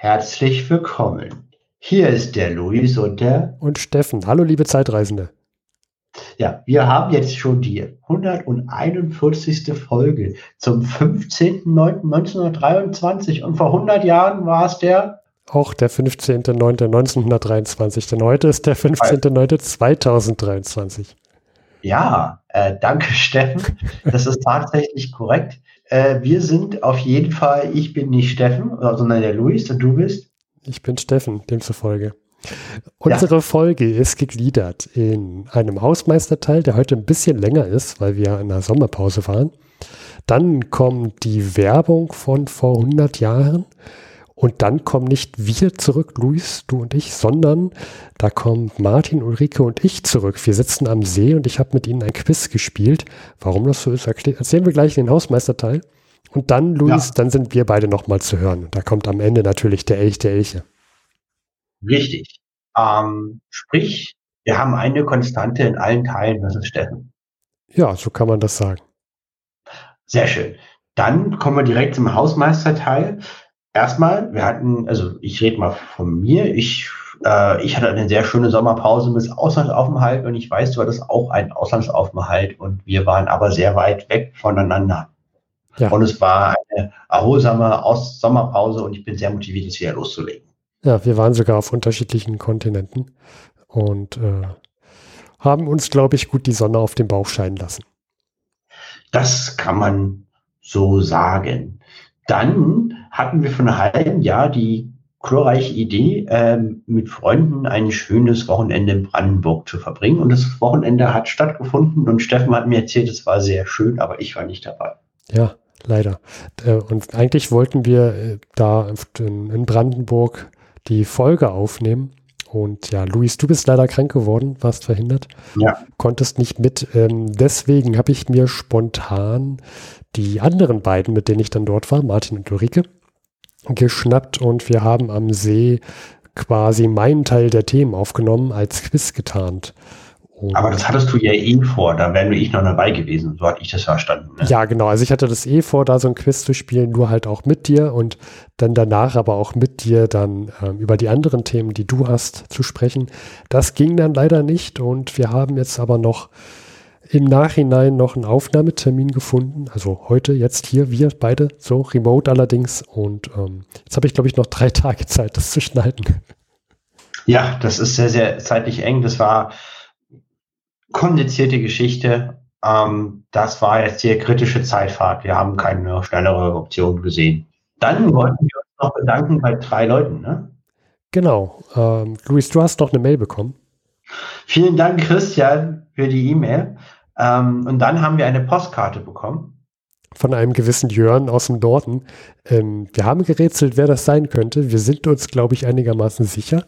Herzlich willkommen. Hier ist der Luis und der. Und Steffen. Hallo, liebe Zeitreisende. Ja, wir haben jetzt schon die 141. Folge zum 15.09.1923 und vor 100 Jahren war es der. Auch der 15.09.1923, denn heute ist der 15.09.2023. Ja, äh, danke Steffen. Das ist tatsächlich korrekt. Äh, wir sind auf jeden Fall, ich bin nicht Steffen, sondern der Luis und du bist? Ich bin Steffen, demzufolge. Unsere ja. Folge ist gegliedert in einem Hausmeisterteil, der heute ein bisschen länger ist, weil wir in der Sommerpause waren. Dann kommt die Werbung von vor 100 Jahren. Und dann kommen nicht wir zurück, Luis, du und ich, sondern da kommen Martin, Ulrike und ich zurück. Wir sitzen am See und ich habe mit ihnen ein Quiz gespielt. Warum das so ist, erzählen wir gleich in den Hausmeisterteil. Und dann, Luis, ja. dann sind wir beide nochmal zu hören. Da kommt am Ende natürlich der Elch der Elche. Richtig. Ähm, sprich, wir haben eine Konstante in allen Teilen, das ist Steffen. Ja, so kann man das sagen. Sehr schön. Dann kommen wir direkt zum Hausmeisterteil erstmal, wir hatten, also ich rede mal von mir, ich, äh, ich hatte eine sehr schöne Sommerpause mit Auslandsaufenthalt und ich weiß, du hattest auch einen Auslandsaufenthalt und wir waren aber sehr weit weg voneinander. Ja. Und es war eine erholsame Aus Sommerpause und ich bin sehr motiviert, jetzt wieder loszulegen. Ja, wir waren sogar auf unterschiedlichen Kontinenten und äh, haben uns, glaube ich, gut die Sonne auf den Bauch scheinen lassen. Das kann man so sagen. Dann hatten wir vor einem halben Jahr die glorreiche Idee, ähm, mit Freunden ein schönes Wochenende in Brandenburg zu verbringen. Und das Wochenende hat stattgefunden und Steffen hat mir erzählt, es war sehr schön, aber ich war nicht dabei. Ja, leider. Äh, und eigentlich wollten wir äh, da in Brandenburg die Folge aufnehmen. Und ja, Luis, du bist leider krank geworden, warst verhindert. Ja. Konntest nicht mit. Ähm, deswegen habe ich mir spontan die anderen beiden, mit denen ich dann dort war, Martin und Ulrike, geschnappt und wir haben am See quasi meinen Teil der Themen aufgenommen, als Quiz getarnt. Und Aber das hattest du ja eh vor, da wäre nur ich noch dabei gewesen, so hatte ich das verstanden. Ne? Ja, genau. Also ich hatte das eh vor, da so ein Quiz zu spielen, nur halt auch mit dir und dann danach aber auch mit dir dann ähm, über die anderen Themen, die du hast, zu sprechen. Das ging dann leider nicht und wir haben jetzt aber noch im Nachhinein noch einen Aufnahmetermin gefunden. Also heute, jetzt hier, wir beide, so remote allerdings. Und ähm, jetzt habe ich, glaube ich, noch drei Tage Zeit, das zu schneiden. Ja, das ist sehr, sehr zeitlich eng. Das war komplizierte Geschichte. Ähm, das war jetzt hier kritische Zeitfahrt. Wir haben keine schnellere Option gesehen. Dann wollten wir uns noch bedanken bei drei Leuten, ne? Genau. Ähm, Luis, du hast noch eine Mail bekommen. Vielen Dank, Christian, für die E-Mail. Ähm, und dann haben wir eine Postkarte bekommen. Von einem gewissen Jörn aus dem Norden. Ähm, wir haben gerätselt, wer das sein könnte. Wir sind uns, glaube ich, einigermaßen sicher.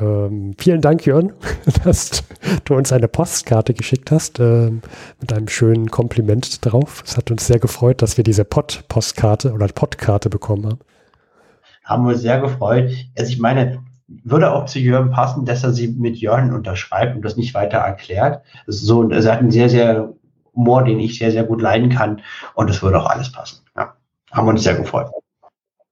Ähm, vielen Dank, Jörn, dass du uns eine Postkarte geschickt hast ähm, mit einem schönen Kompliment drauf. Es hat uns sehr gefreut, dass wir diese Pod-Postkarte oder Podkarte bekommen haben. Haben wir sehr gefreut. Also ich meine, würde auch zu Jörn passen, dass er sie mit Jörn unterschreibt und das nicht weiter erklärt. Das ist so, er hat einen sehr, sehr Humor, den ich sehr, sehr gut leiden kann und es würde auch alles passen. Ja. Haben wir uns sehr gefreut.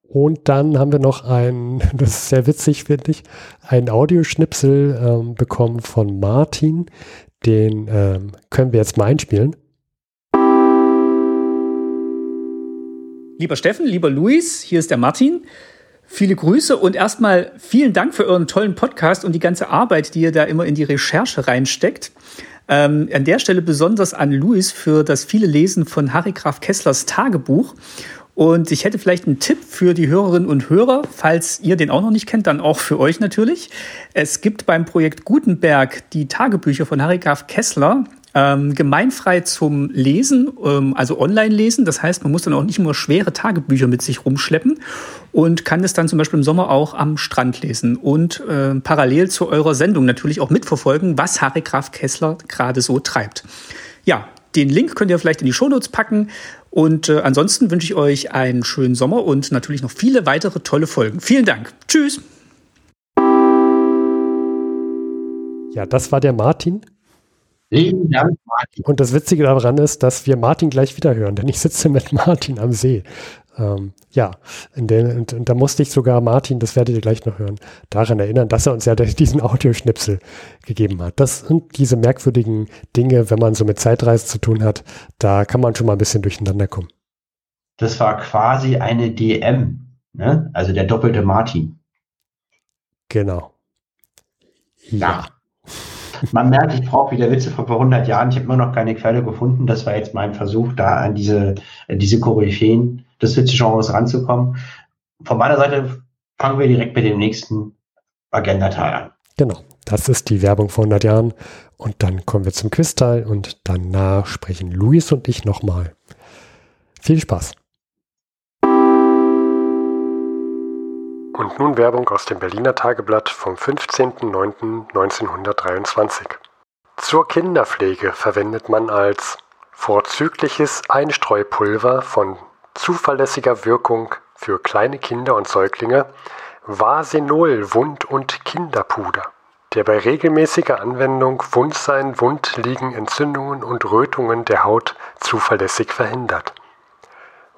Und dann haben wir noch ein, das ist sehr witzig, finde ich, ein Audioschnipsel ähm, bekommen von Martin. Den ähm, können wir jetzt mal einspielen. Lieber Steffen, lieber Luis, hier ist der Martin. Viele Grüße und erstmal vielen Dank für euren tollen Podcast und die ganze Arbeit, die ihr da immer in die Recherche reinsteckt. Ähm, an der Stelle besonders an Luis für das viele Lesen von Harry Graf Kesslers Tagebuch. Und ich hätte vielleicht einen Tipp für die Hörerinnen und Hörer, falls ihr den auch noch nicht kennt, dann auch für euch natürlich. Es gibt beim Projekt Gutenberg die Tagebücher von Harry Graf Kessler ähm, gemeinfrei zum Lesen, ähm, also online lesen. Das heißt, man muss dann auch nicht nur schwere Tagebücher mit sich rumschleppen und kann es dann zum Beispiel im Sommer auch am Strand lesen und äh, parallel zu eurer Sendung natürlich auch mitverfolgen, was Harry Graf Kessler gerade so treibt. Ja, den Link könnt ihr vielleicht in die Shownotes packen. Und äh, ansonsten wünsche ich euch einen schönen Sommer und natürlich noch viele weitere tolle Folgen. Vielen Dank. Tschüss. Ja, das war der Martin. Vielen Dank, Martin. Und das Witzige daran ist, dass wir Martin gleich wieder hören, denn ich sitze mit Martin am See. ähm, ja, den, und, und da musste ich sogar Martin, das werdet ihr gleich noch hören, daran erinnern, dass er uns ja diesen Audioschnipsel gegeben hat. Das sind diese merkwürdigen Dinge, wenn man so mit Zeitreise zu tun hat, da kann man schon mal ein bisschen durcheinander kommen. Das war quasi eine DM, ne? also der doppelte Martin. Genau. Ja. Man merkt, ich brauche wieder Witze von vor 100 Jahren. Ich habe immer noch keine Quelle gefunden. Das war jetzt mein Versuch, da an diese, diese Koryphäen des Witze-Genres ranzukommen. Von meiner Seite fangen wir direkt mit dem nächsten Agenda-Teil an. Genau, das ist die Werbung vor 100 Jahren. Und dann kommen wir zum Quiz-Teil und danach sprechen Luis und ich nochmal. Viel Spaß. Und nun Werbung aus dem Berliner Tageblatt vom 15.09.1923. Zur Kinderpflege verwendet man als vorzügliches Einstreupulver von zuverlässiger Wirkung für kleine Kinder und Säuglinge Vasenol Wund- und Kinderpuder, der bei regelmäßiger Anwendung Wundsein, Wundliegen, Entzündungen und Rötungen der Haut zuverlässig verhindert.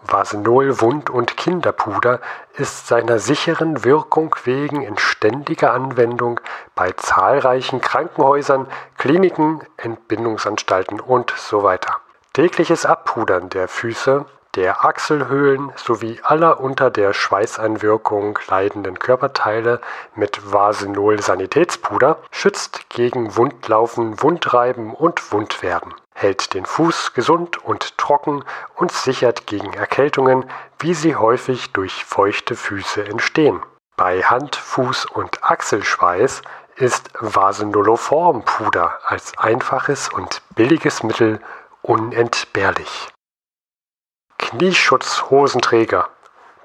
Vasenol Wund- und Kinderpuder ist seiner sicheren Wirkung wegen in ständiger Anwendung bei zahlreichen Krankenhäusern, Kliniken, Entbindungsanstalten und so weiter. Tägliches Abpudern der Füße, der Achselhöhlen sowie aller unter der Schweißeinwirkung leidenden Körperteile mit Vasenol Sanitätspuder schützt gegen Wundlaufen, Wundreiben und Wundwerden hält den Fuß gesund und trocken und sichert gegen Erkältungen, wie sie häufig durch feuchte Füße entstehen. Bei Hand-, Fuß- und Achselschweiß ist Vasenoloform-Puder als einfaches und billiges Mittel unentbehrlich. Knieschutzhosenträger.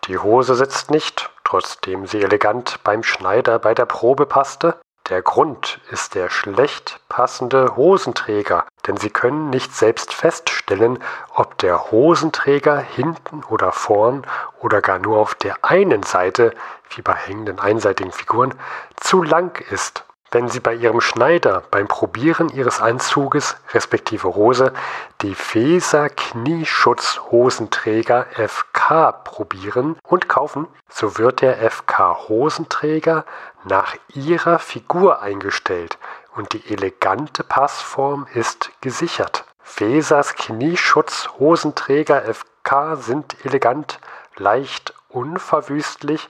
Die Hose sitzt nicht, trotzdem sie elegant beim Schneider bei der Probe passte, der Grund ist der schlecht passende Hosenträger, denn Sie können nicht selbst feststellen, ob der Hosenträger hinten oder vorn oder gar nur auf der einen Seite, wie bei hängenden einseitigen Figuren, zu lang ist. Wenn Sie bei Ihrem Schneider beim Probieren Ihres Anzuges respektive Hose die Feser Knieschutz Hosenträger FK probieren und kaufen, so wird der FK Hosenträger nach Ihrer Figur eingestellt und die elegante Passform ist gesichert. Fesers Knieschutz Hosenträger FK sind elegant, leicht unverwüstlich,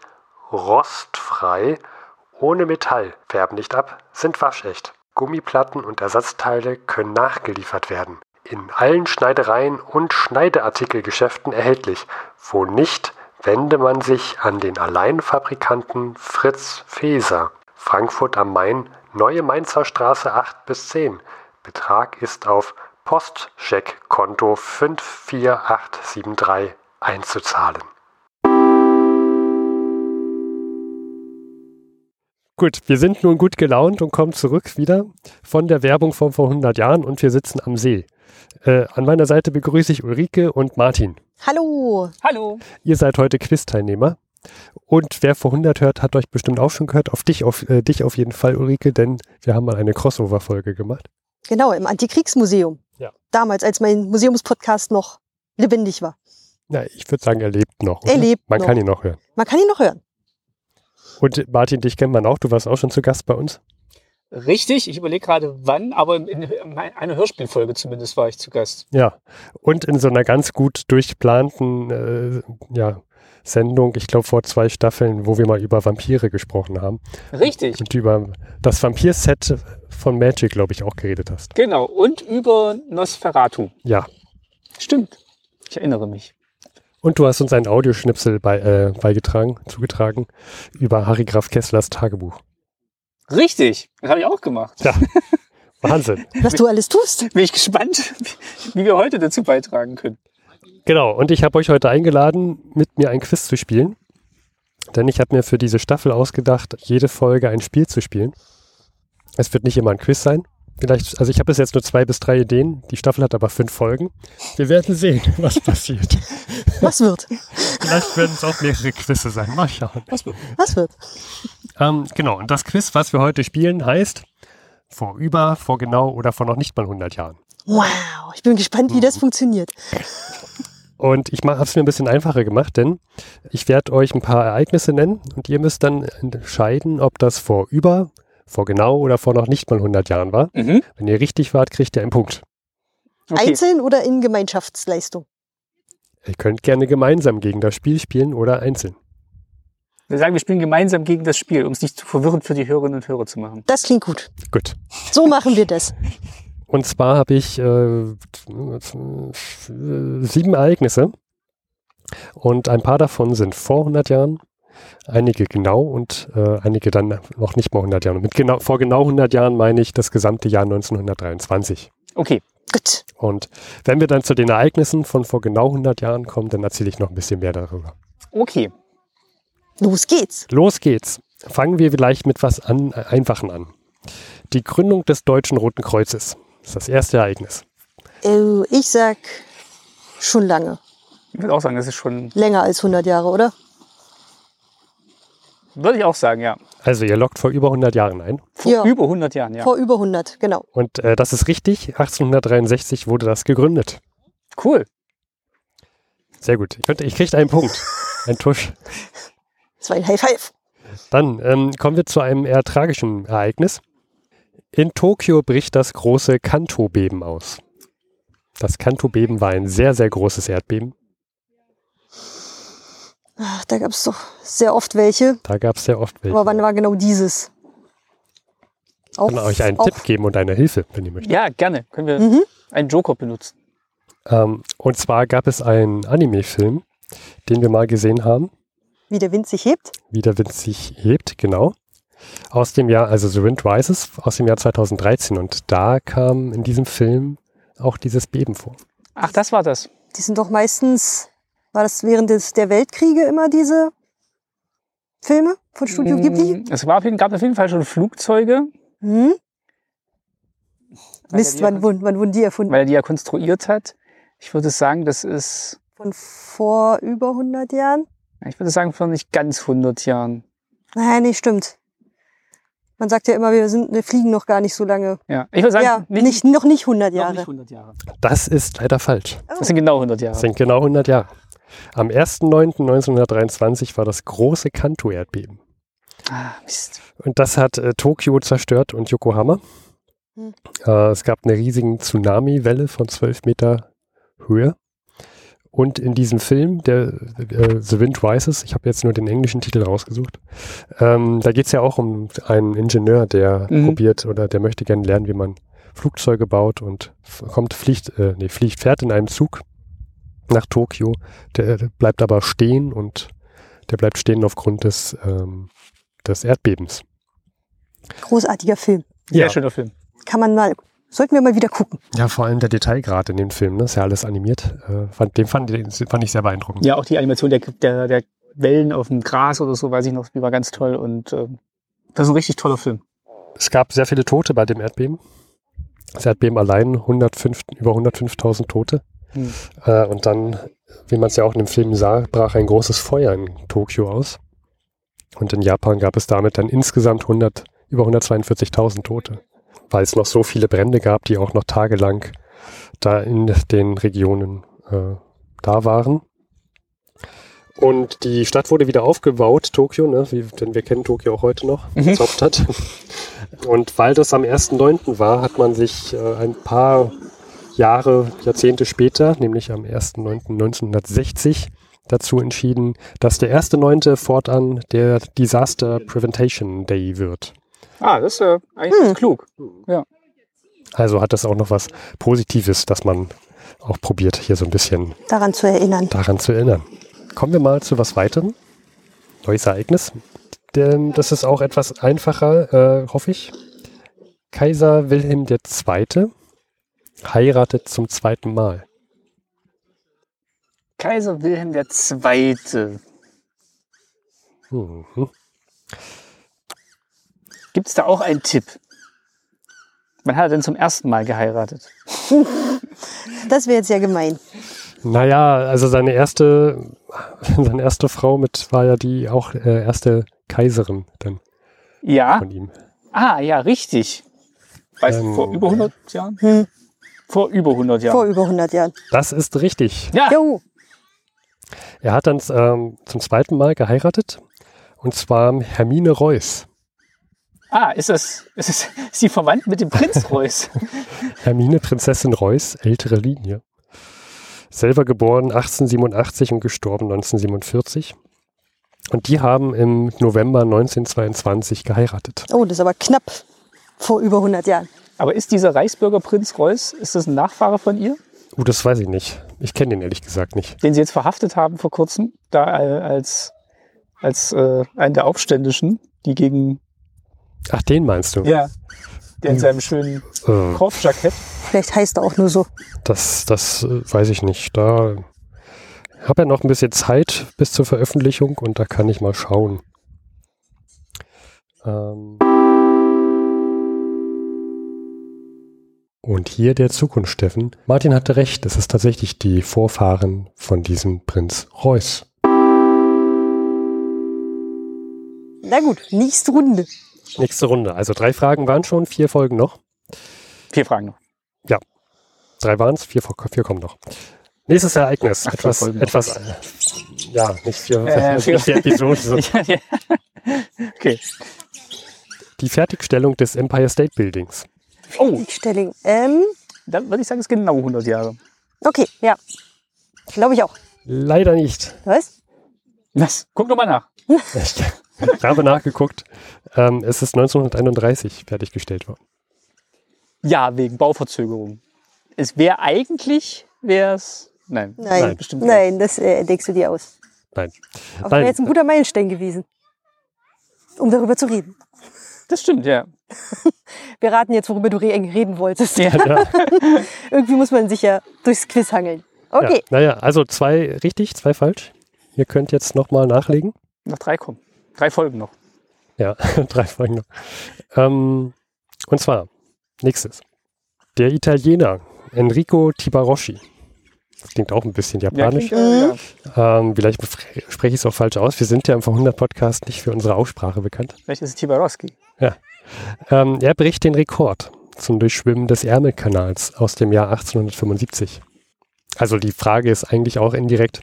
rostfrei ohne Metall, färben nicht ab, sind waschecht. Gummiplatten und Ersatzteile können nachgeliefert werden. In allen Schneidereien und Schneideartikelgeschäften erhältlich. Wo nicht, wende man sich an den Alleinfabrikanten Fritz Feser. Frankfurt am Main, Neue Mainzer Straße 8 bis 10. Betrag ist auf Postcheckkonto 54873 einzuzahlen. Gut, wir sind nun gut gelaunt und kommen zurück wieder von der Werbung von vor 100 Jahren und wir sitzen am See. Äh, an meiner Seite begrüße ich Ulrike und Martin. Hallo. Hallo. Ihr seid heute Quiz-Teilnehmer. Und wer vor 100 hört, hat euch bestimmt auch schon gehört. Auf dich, auf äh, dich auf jeden Fall, Ulrike, denn wir haben mal eine Crossover-Folge gemacht. Genau, im Antikriegsmuseum. Ja. Damals, als mein Museumspodcast noch lebendig war. Na, ich würde sagen, er lebt noch. Oder? Er lebt Man noch. kann ihn noch hören. Man kann ihn noch hören. Und Martin, dich kennt man auch. Du warst auch schon zu Gast bei uns. Richtig, ich überlege gerade wann, aber in, in einer Hörspielfolge zumindest war ich zu Gast. Ja. Und in so einer ganz gut durchplanten äh, ja, Sendung, ich glaube vor zwei Staffeln, wo wir mal über Vampire gesprochen haben. Richtig, Und über das Vampir-Set von Magic, glaube ich, auch geredet hast. genau. Und über Nosferatu. Ja. Stimmt. Ich erinnere mich. Und du hast uns einen Audioschnipsel bei, äh, beigetragen, zugetragen über Harry Graf Kesslers Tagebuch. Richtig, das habe ich auch gemacht. Ja. Wahnsinn. Was du alles tust. Bin ich gespannt, wie wir heute dazu beitragen können. Genau, und ich habe euch heute eingeladen, mit mir ein Quiz zu spielen. Denn ich habe mir für diese Staffel ausgedacht, jede Folge ein Spiel zu spielen. Es wird nicht immer ein Quiz sein. Vielleicht, also ich habe bis jetzt nur zwei bis drei Ideen. Die Staffel hat aber fünf Folgen. Wir werden sehen, was passiert. Was wird? Vielleicht werden es auch mehrere Quizze sein. Mal schauen. Was wird? Ähm, genau, und das Quiz, was wir heute spielen, heißt vor über, vor genau oder vor noch nicht mal 100 Jahren. Wow, ich bin gespannt, wie das funktioniert. Und ich habe es mir ein bisschen einfacher gemacht, denn ich werde euch ein paar Ereignisse nennen und ihr müsst dann entscheiden, ob das vor über, vor genau oder vor noch nicht mal 100 Jahren war. Mhm. Wenn ihr richtig wart, kriegt ihr einen Punkt. Okay. Einzeln oder in Gemeinschaftsleistung? Ihr könnt gerne gemeinsam gegen das Spiel spielen oder einzeln. Wir sagen, wir spielen gemeinsam gegen das Spiel, um es nicht zu verwirrend für die Hörerinnen und Hörer zu machen. Das klingt gut. Gut. So machen wir das. Und zwar habe ich äh, sieben Ereignisse und ein paar davon sind vor 100 Jahren, einige genau und äh, einige dann noch nicht mal 100 Jahren. Und mit genau, vor genau 100 Jahren meine ich das gesamte Jahr 1923. Okay. Gut. Und wenn wir dann zu den Ereignissen von vor genau 100 Jahren kommen, dann erzähle ich noch ein bisschen mehr darüber. Okay. Los geht's. Los geht's. Fangen wir vielleicht mit was an, äh, Einfachen an. Die Gründung des Deutschen Roten Kreuzes. Das ist das erste Ereignis. Äh, ich sag schon lange. Ich würde auch sagen, das ist schon, Länger als 100 Jahre, oder? Würde ich auch sagen, ja. Also ihr lockt vor über 100 Jahren ein. Vor Ja. über 100 Jahren, ja. Vor über 100, genau. Und äh, das ist richtig. 1863 wurde das gegründet. Cool. Sehr gut. Ich, könnte, ich kriege einen Punkt. Ein Tusch. Das war ein High Five. Dann ähm, kommen wir zu einem eher tragischen Ereignis. In Tokio bricht das große Kanto-Beben aus. Das Kanto-Beben war ein sehr, sehr großes Erdbeben. Ach, da gab es doch sehr oft welche. Da gab es sehr oft welche. Aber wann war genau dieses? Auch, Ich kann euch einen auch, Tipp geben und eine Hilfe, wenn ihr möchtet. Ja, gerne. Können wir Mhm. einen Joker benutzen. Ähm, und zwar gab es einen Anime-Film, den wir mal gesehen haben, Wie der Wind sich hebt. wie der Wind sich hebt, genau. Aus dem Jahr, also The Wind Rises, aus dem Jahr 2013. Und da kam in diesem Film auch dieses Beben vor. Ach, das war das. Die sind doch meistens, war das während des, der Weltkriege immer diese Filme von Studio Ghibli? Mm, Es war auf jeden, gab auf jeden Fall schon Flugzeuge. Hm? weil Mist, er wann, wurden- wann wurden die erfunden? weil er die ja konstruiert hat. Ich würde sagen, das ist, Von vor über 100 Jahren? ich würde sagen, vor nicht ganz 100 Jahren. Nein, nee, stimmt. Man sagt ja immer, wir, sind, wir fliegen noch gar nicht so lange. Ja, ich würde sagen, ja, nicht, noch nicht 100 noch Jahre. nicht 100 Jahre. Das ist leider falsch. Das sind genau 100 Jahre. Das sind genau 100 Jahre. Am 1.9.1923 war das große Kanto-Erdbeben. Ah, Mist. Und das hat äh, Tokio zerstört und Yokohama. Hm. Äh, es gab eine riesige Tsunami-Welle von 12 Meter Höhe. Und in diesem Film, der äh, The Wind Rises, ich habe jetzt nur den englischen Titel rausgesucht, ähm, da geht es ja auch um einen Ingenieur, der Mhm. probiert oder der möchte gerne lernen, wie man Flugzeuge baut und kommt, fliegt, äh, nee, fliegt, fährt in einem Zug nach Tokio. Der, der bleibt aber stehen und der bleibt stehen aufgrund des, ähm, des Erdbebens. Großartiger Film. Sehr Ja. schöner Film. Kann man mal, sollten wir mal wieder gucken. Ja, vor allem der Detailgrad in dem Film, ne? ist ja alles animiert. Äh, fand, den fand, den fand ich sehr beeindruckend. Ja, auch die Animation der, der, der Wellen auf dem Gras oder so, weiß ich noch, die war ganz toll. Und ähm, das ist ein richtig toller Film. Es gab sehr viele Tote bei dem Erdbeben. Das Erdbeben allein 105, über 105.000 Tote. Hm. Äh, und dann, wie man es ja auch in dem Film sah, brach ein großes Feuer in Tokio aus. Und in Japan gab es damit dann insgesamt 100, über 142.000 Tote, weil es noch so viele Brände gab, die auch noch tagelang da in den Regionen äh, da waren. Und die Stadt wurde wieder aufgebaut, Tokio, ne? Wie, denn wir kennen Tokio auch heute noch, Mhm. als Hauptstadt. Und weil das am 1.9. war, hat man sich äh, ein paar Jahre, Jahrzehnte später, nämlich am 1.9.1960, dazu entschieden, dass der 1.9. fortan der Disaster Prevention Day wird. Ah, das ist äh, eigentlich Hm. klug. Also hat das auch noch was Positives, dass man auch probiert, hier so ein bisschen Daran zu erinnern. daran zu erinnern. Kommen wir mal zu was weiterem. Neues Ereignis. Denn das ist auch etwas einfacher, äh, hoffe ich. Kaiser Wilhelm II. Heiratet zum zweiten Mal. Kaiser Wilhelm II. Mhm. Gibt es da auch einen Tipp? Wann hat er denn zum ersten Mal geheiratet? Das wäre jetzt ja gemein. Naja, also seine erste, seine erste Frau mit war ja die auch äh, erste Kaiserin dann Ja. von ihm. Ah, ja, richtig. Weißt du, Ähm, vor über 100 Jahren? Vor über 100 Jahren. Vor über 100 Jahren. Das ist richtig. ja, Jo, Er hat dann ähm, zum zweiten Mal geheiratet und zwar Hermine Reuss. Ah, ist das, ist das ist sie verwandt mit dem Prinz Reuß? Hermine Prinzessin Reuss, ältere Linie. Selber geboren 1887 und gestorben 1947. Und die haben im November 1922 geheiratet. Oh, das ist aber knapp vor über 100 Jahren. Aber ist dieser Reichsbürger Prinz Reuß, ist das ein Nachfahre von ihr? Uh, das weiß ich nicht. Ich kenne den ehrlich gesagt nicht. Den sie jetzt verhaftet haben vor kurzem, da äh, als, als äh, einen der Aufständischen, die gegen. Ach, den meinst du? Ja. Der in seinem schönen Äh, Korfjackett. Vielleicht heißt er auch nur so. das das äh, weiß ich nicht. Da habe ja noch ein bisschen Zeit bis zur Veröffentlichung und da kann ich mal schauen. Ähm und hier der Zukunft, Steffen. Martin hatte recht, es ist tatsächlich die Vorfahren von diesem Prinz Reuß. Na gut, nächste Runde. Nächste Runde. Also drei Fragen waren schon, vier Folgen noch. Vier Fragen noch. Drei waren es, vier, vier kommen noch. Nächstes Ereignis. Ach, etwas, etwas, äh, ja, nicht vier, Äh, vier- nicht vier Episoden. so. Ja, ja. okay. Die Fertigstellung des Empire State Buildings. Oh, Stelling. Ähm, dann würde ich sagen, es ist genau 100 Jahre. okay, ja. Glaube ich auch. Leider nicht. Was? Was? Guck doch mal nach. Ich habe nachgeguckt. Ähm, es ist 1931 fertiggestellt worden. Ja, wegen Bauverzögerung. Es wäre eigentlich, wäre es. Nein. Nein, Nein, bestimmt nicht. Nein, das äh, denkst du dir aus. Nein. Aber Nein. wäre jetzt ein guter Meilenstein gewesen, um darüber zu reden. Das stimmt, ja. Wir raten jetzt, worüber du re reden wolltest. Ja. Ja, Irgendwie muss man sich ja durchs Quiz hangeln. Okay, ja. Naja, also zwei richtig, zwei falsch. Ihr könnt jetzt nochmal nachlegen. Noch drei kommen. Drei Folgen noch. Ja, drei Folgen noch. Ähm, und zwar, nächstes. Der Italiener Enrico Tibaroschi. Das klingt auch ein bisschen Ja, japanisch. klingt, äh, ja. ähm, vielleicht spreche ich es auch falsch aus. Wir sind ja im Verhundert-Podcast nicht für unsere Aussprache bekannt. Vielleicht ist es Tibarowski. Ähm, er bricht den Rekord zum Durchschwimmen des Ärmelkanals aus dem Jahr 1875. Also die Frage ist eigentlich auch indirekt,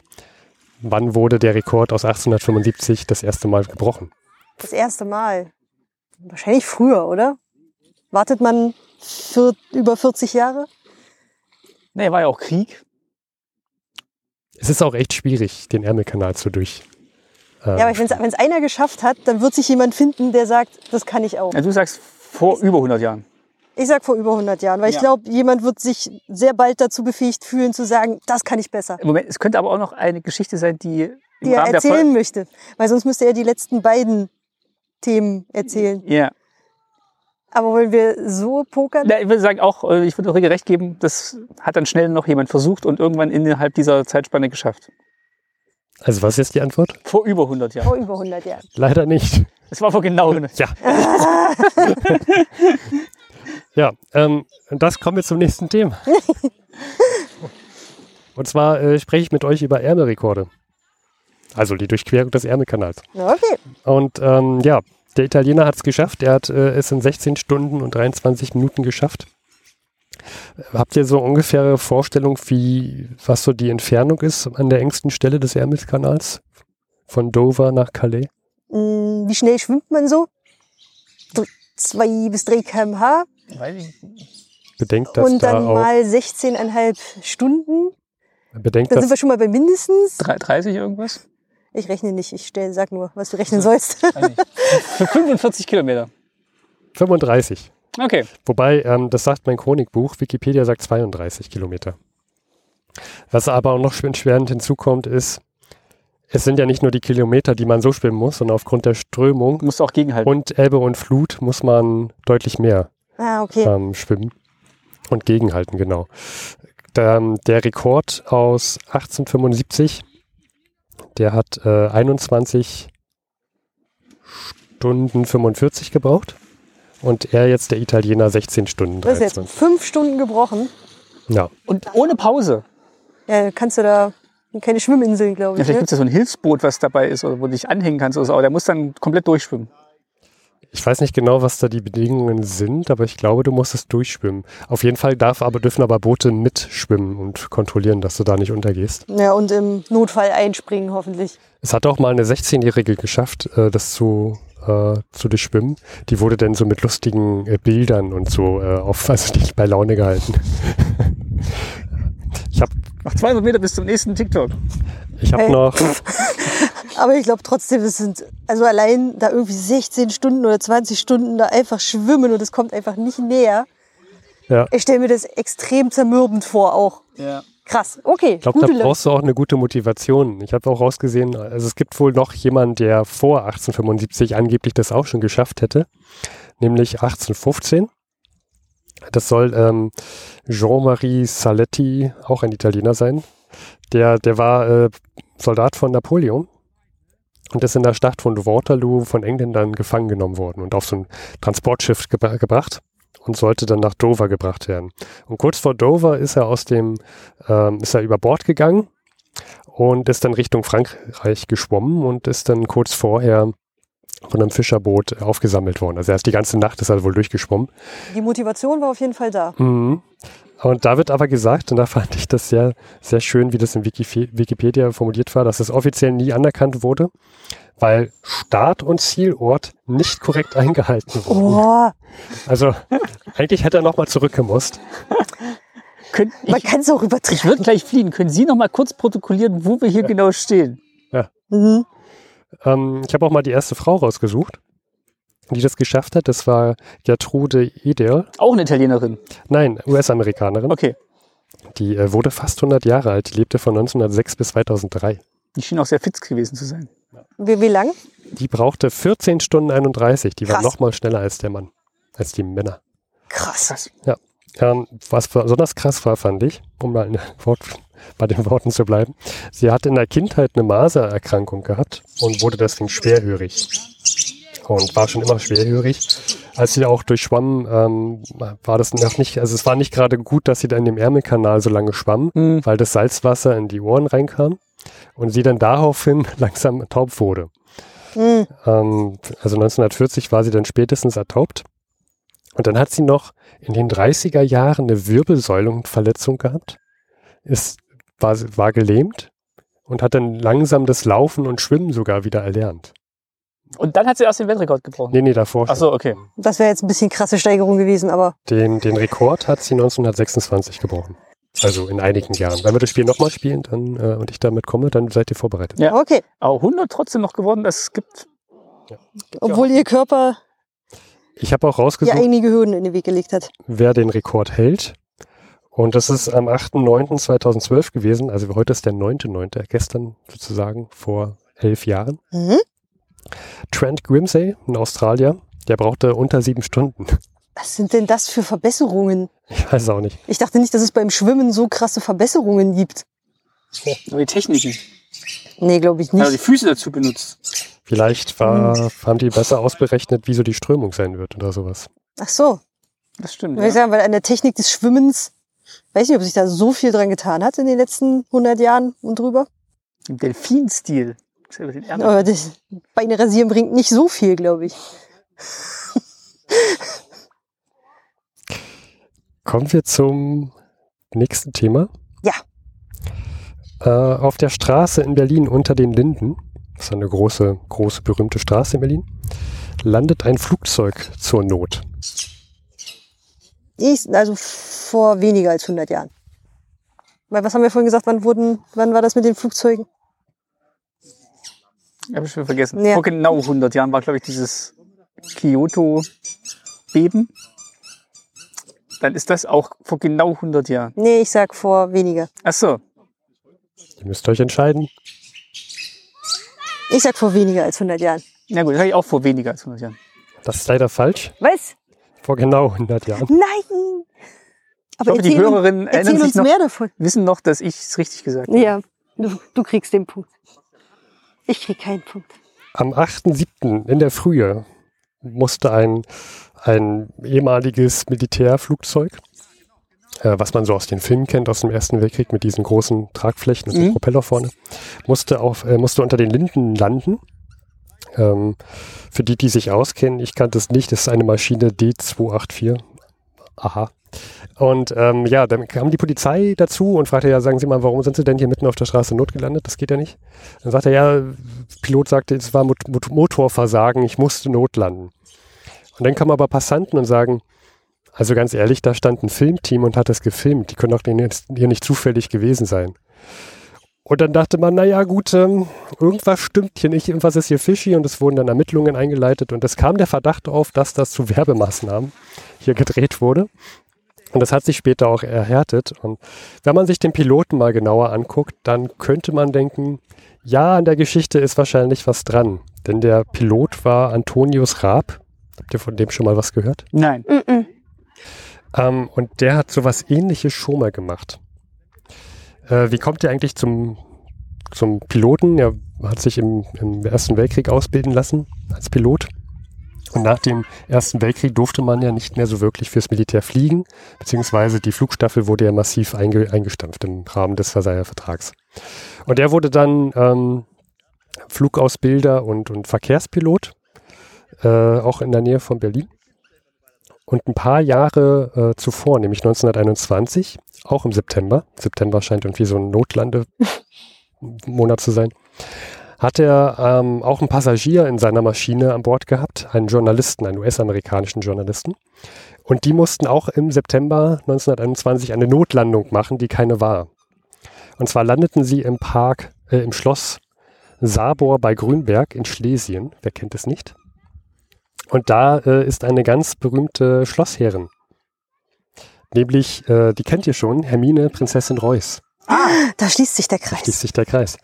wann wurde der Rekord aus 1875 das erste Mal gebrochen? das erste Mal. Wahrscheinlich früher, oder? Wartet man für über 40 Jahre? Nee, war ja auch Krieg. Es ist auch echt schwierig, den Ärmelkanal zu durch. Ja, aber wenn es einer geschafft hat, dann wird sich jemand finden, der sagt, das kann ich auch. Ja, du sagst vor über 100 Jahren. Ich sag vor über 100 Jahren, weil ich Ja. glaube, jemand wird sich sehr bald dazu befähigt fühlen, zu sagen, das kann ich besser. Moment, es könnte aber auch noch eine Geschichte sein, die Die er erzählen möchte. Weil sonst müsste er die letzten beiden Themen erzählen. Ja. Aber wollen wir so pokern? Ja, ich würde sagen auch, äh, ich würde Ulrike recht geben, das hat dann schnell noch jemand versucht und irgendwann innerhalb dieser Zeitspanne geschafft. Also was ist die Antwort? Vor über 100 Jahren. Vor über 100 Jahren. Leider nicht. Es war vor genau 100 Ja. ja, ähm, und das kommen wir zum nächsten Thema. Und zwar äh, spreche ich mit euch über Ärmelrekorde. Also die Durchquerung des Ärmelkanals. Na, Okay. Und ähm, ja, der Italiener hat es geschafft. Er hat äh, es in 16 Stunden und 23 Minuten geschafft. Habt ihr so ungefähre Vorstellung, wie, was so die Entfernung ist an der engsten Stelle des Ärmelkanals? Von Dover nach Calais? Hm, Wie schnell schwimmt man so? Dr- Zwei bis drei kmh Weiß ich nicht. Bedenkt, dass und da dann auch, mal 16,5 Stunden. bedenkt, Da dass sind wir schon mal bei mindestens. Drei- 30 irgendwas? Ich rechne nicht, ich stell, sag nur, was du rechnen sollst. Weiß nicht. Für 45 Kilometer. 35. Okay. Wobei, ähm, das sagt mein Chronikbuch, Wikipedia sagt 32 Kilometer. Was aber auch noch schwerend hinzukommt, ist, es sind ja nicht nur die Kilometer, die man so schwimmen muss, sondern aufgrund der Strömung Du musst auch gegenhalten. und Elbe und Flut muss man deutlich mehr ah, okay. ähm, schwimmen und gegenhalten, genau. Der, der Rekord aus 1875, der hat äh, 21 Stunden 45 gebraucht und er jetzt, der Italiener, 16 Stunden Das ist jetzt 23. fünf Stunden gebrochen. Ja, Und ohne Pause. Ja, kannst du da keine Schwimminseln, glaube Ja, ich. vielleicht ne? gibt es ja so ein Hilfsboot, was dabei ist, oder wo du dich anhängen kannst oder so, aber der muss dann komplett durchschwimmen. Ich weiß nicht genau, was da die Bedingungen sind, aber ich glaube, du musst es durchschwimmen. Auf jeden Fall darf aber, dürfen aber Boote mitschwimmen und kontrollieren, dass du da nicht untergehst. Ja, und im Notfall einspringen, hoffentlich. Es hat auch mal eine 16-Jährige geschafft, äh, das zu, äh, zu durchschwimmen. Die wurde dann so mit lustigen äh, Bildern und so äh, auf, also nicht bei Laune gehalten. ich habe Noch 200 Meter bis zum nächsten TikTok. ich hab Hey. noch, Aber ich glaube trotzdem, es sind, also allein da irgendwie 16 Stunden oder 20 Stunden da einfach schwimmen und es kommt einfach nicht näher. Ja. Ich stelle mir das extrem zermürbend vor auch. Ja. Krass, okay. ich glaube, da brauchst du auch eine gute Motivation. Ich habe auch rausgesehen, also es gibt wohl noch jemanden, der vor 1875 angeblich das auch schon geschafft hätte, nämlich 1815. Das soll ähm, Jean-Marie Saletti, auch ein Italiener sein. Der, der war äh, Soldat von Napoleon und ist in der Schlacht von Waterloo von Engländern gefangen genommen worden und auf so ein Transportschiff gebra gebracht und sollte dann nach Dover gebracht werden. Und kurz vor Dover ist er aus dem, ähm, ist er über Bord gegangen und ist dann Richtung Frankreich geschwommen und ist dann kurz vorher von einem Fischerboot aufgesammelt worden. Also er ist die ganze Nacht ist er wohl durchgeschwommen. Die Motivation war auf jeden Fall da. Mhm. Und da wird aber gesagt, und da fand ich das sehr, sehr schön, wie das in Wikif Wikipedia formuliert war, dass es offiziell nie anerkannt wurde, weil Start und Zielort nicht korrekt eingehalten wurden. Oh, Also eigentlich hätte er nochmal zurückgemusst. Können, man ich kann es auch ich übertreiben. würde gleich fliehen. Können Sie noch mal kurz protokollieren, wo wir hier genau stehen? Mhm. Ähm, ich habe auch mal die erste Frau rausgesucht, die das geschafft hat. Das war Gertrude Eder. Auch eine Italienerin. Nein, US-Amerikanerin. Okay. Die äh, wurde fast 100 Jahre alt. Die lebte von 1906 bis 2003. Die schien auch sehr fit gewesen zu sein. Wie, wie lang? Die brauchte 14 Stunden 31. Die war Krass. noch mal schneller als der Mann, als die Männer. Krass. Ähm, was besonders krass war, fand ich, um mal in der Wort, bei den Worten zu bleiben, sie hat in der Kindheit eine Masererkrankung gehabt und wurde deswegen schwerhörig. Und war schon immer schwerhörig. Als sie auch durchschwamm, ähm, war das noch nicht, also es war nicht gerade gut, dass sie da in dem Ärmelkanal so lange schwamm, Hm. weil das Salzwasser in die Ohren reinkam und sie dann daraufhin langsam taub wurde. Mhm. Ähm, also 1940 war sie dann spätestens ertaubt. Und dann hat sie noch in den 30er Jahren eine Wirbelsäulenverletzung gehabt, ist, war, war gelähmt und hat dann langsam das Laufen und Schwimmen sogar wieder erlernt. Und dann hat sie erst den Weltrekord gebrochen. Nee, nee, davor Ach so, okay. Das wäre jetzt ein bisschen krasse Steigerung gewesen, aber Den, den Rekord hat sie 1926 gebrochen. Also in einigen Jahren. Wenn wir das Spiel nochmal spielen dann, äh, und ich damit komme, dann seid ihr vorbereitet. Ja. okay. Aber 100 trotzdem noch geworden. Es gibt Obwohl ihr Körper Ich habe auch ja rausgesucht, einige Hürden in den Weg gelegt hat. wer den Rekord hält. Und das ist am 8.9.2012 gewesen. Also heute ist der 9.9., gestern sozusagen vor elf Jahren. Mhm. Trent Grimsey, ein Australier, der brauchte unter sieben Stunden. Was sind denn das für Verbesserungen? Ich weiß auch nicht. Ich dachte nicht, dass es beim Schwimmen so krasse Verbesserungen gibt. neue Techniken. Nee, glaube ich Also die nicht. Füße dazu benutzt. Vielleicht war, haben die besser ausberechnet, wie so die Strömung sein wird oder sowas. Ach so. Das stimmt. Würde ich Ja. sagen, weil an der Technik des Schwimmens, weiß nicht, ob sich da so viel dran getan hat in den letzten 100 Jahren und drüber. Im Delfinstil. Aber das Beine rasieren bringt nicht so viel, glaube ich. Kommen wir zum nächsten Thema. Ja. Äh, auf der Straße in Berlin unter den Linden, das ist eine große, große, berühmte Straße in Berlin, landet ein Flugzeug zur Not. Ich, also vor weniger als 100 Jahren. Weil was haben wir vorhin gesagt, wann wurden, wann war das mit den Flugzeugen? Habe ich schon vergessen. Ja. Vor genau 100 Jahren war, glaube ich, dieses Kyoto-Beben. Dann ist das auch vor genau 100 Jahren. Nee, ich sag vor weniger. Ach so. Ihr müsst euch entscheiden. Ich sag vor weniger als 100 Jahren. Na gut, das habe ich auch vor weniger als 100 Jahren. Das ist leider falsch. Was? Vor genau 100 Jahren. Nein! Aber Ich hoffe, die Hörerinnen erinnern sich uns noch, mehr davon. wissen noch, dass ich es richtig gesagt habe. Ja, du, du kriegst den Punkt. Ich krieg keinen Punkt. Am 8.7. in der Frühe musste ein, ein ehemaliges Militärflugzeug, äh, was man so aus den Filmen kennt, aus dem Ersten Weltkrieg mit diesen großen Tragflächen und dem Mhm. Propeller vorne, musste, auf, äh, musste unter den Linden landen Ähm, für die, die sich auskennen, ich kannte es nicht, das ist eine Maschine D284. Aha. Und ähm, ja, dann kam die Polizei dazu und fragte ja, sagen Sie mal, warum sind Sie denn hier mitten auf der Straße notgelandet? Das geht ja nicht. Dann sagte er, ja, Pilot sagte, es war Mot Motorversagen, ich musste notlanden. Und dann kamen aber Passanten und sagen, also ganz ehrlich, da stand ein Filmteam und hat das gefilmt. Die können doch hier nicht zufällig gewesen sein. Und dann dachte man, naja gut, ähm, irgendwas stimmt hier nicht, irgendwas ist hier fishy und es wurden dann Ermittlungen eingeleitet und es kam der Verdacht auf, dass das zu Werbemaßnahmen hier gedreht wurde. Und das hat sich später auch erhärtet. Und wenn man sich den Piloten mal genauer anguckt, dann könnte man denken, ja, an der Geschichte ist wahrscheinlich was dran. Denn der Pilot war Antonius Raab. Habt ihr von dem schon mal was gehört? Nein. Mm -mm. Ähm, und der hat sowas ähnliches schon mal gemacht. Äh, wie kommt er eigentlich zum, zum Piloten? Er hat sich im, im Ersten Weltkrieg ausbilden lassen als Pilot. Und nach dem Ersten Weltkrieg durfte man ja nicht mehr so wirklich fürs Militär fliegen, beziehungsweise die Flugstaffel wurde ja massiv einge eingestampft im Rahmen des Versailler Vertrags. Und er wurde dann ähm, Flugausbilder und, und Verkehrspilot, äh, auch in der Nähe von Berlin. Und ein paar Jahre äh, zuvor, nämlich 1921, auch im September, September scheint irgendwie so ein Notlandemonat zu sein, hat er ähm, auch einen Passagier in seiner Maschine an Bord gehabt, einen Journalisten, einen US-amerikanischen Journalisten. Und die mussten auch im September 1921 eine Notlandung machen, die keine war. Und zwar landeten sie im Park, äh, im Schloss Sabor bei Grünberg in Schlesien. Wer kennt es nicht? Und da äh, ist eine ganz berühmte Schlossherrin. Nämlich, äh, die kennt ihr schon, Hermine, Prinzessin Reuß. Ah, da schließt sich der Kreis. Da schließt sich der Kreis.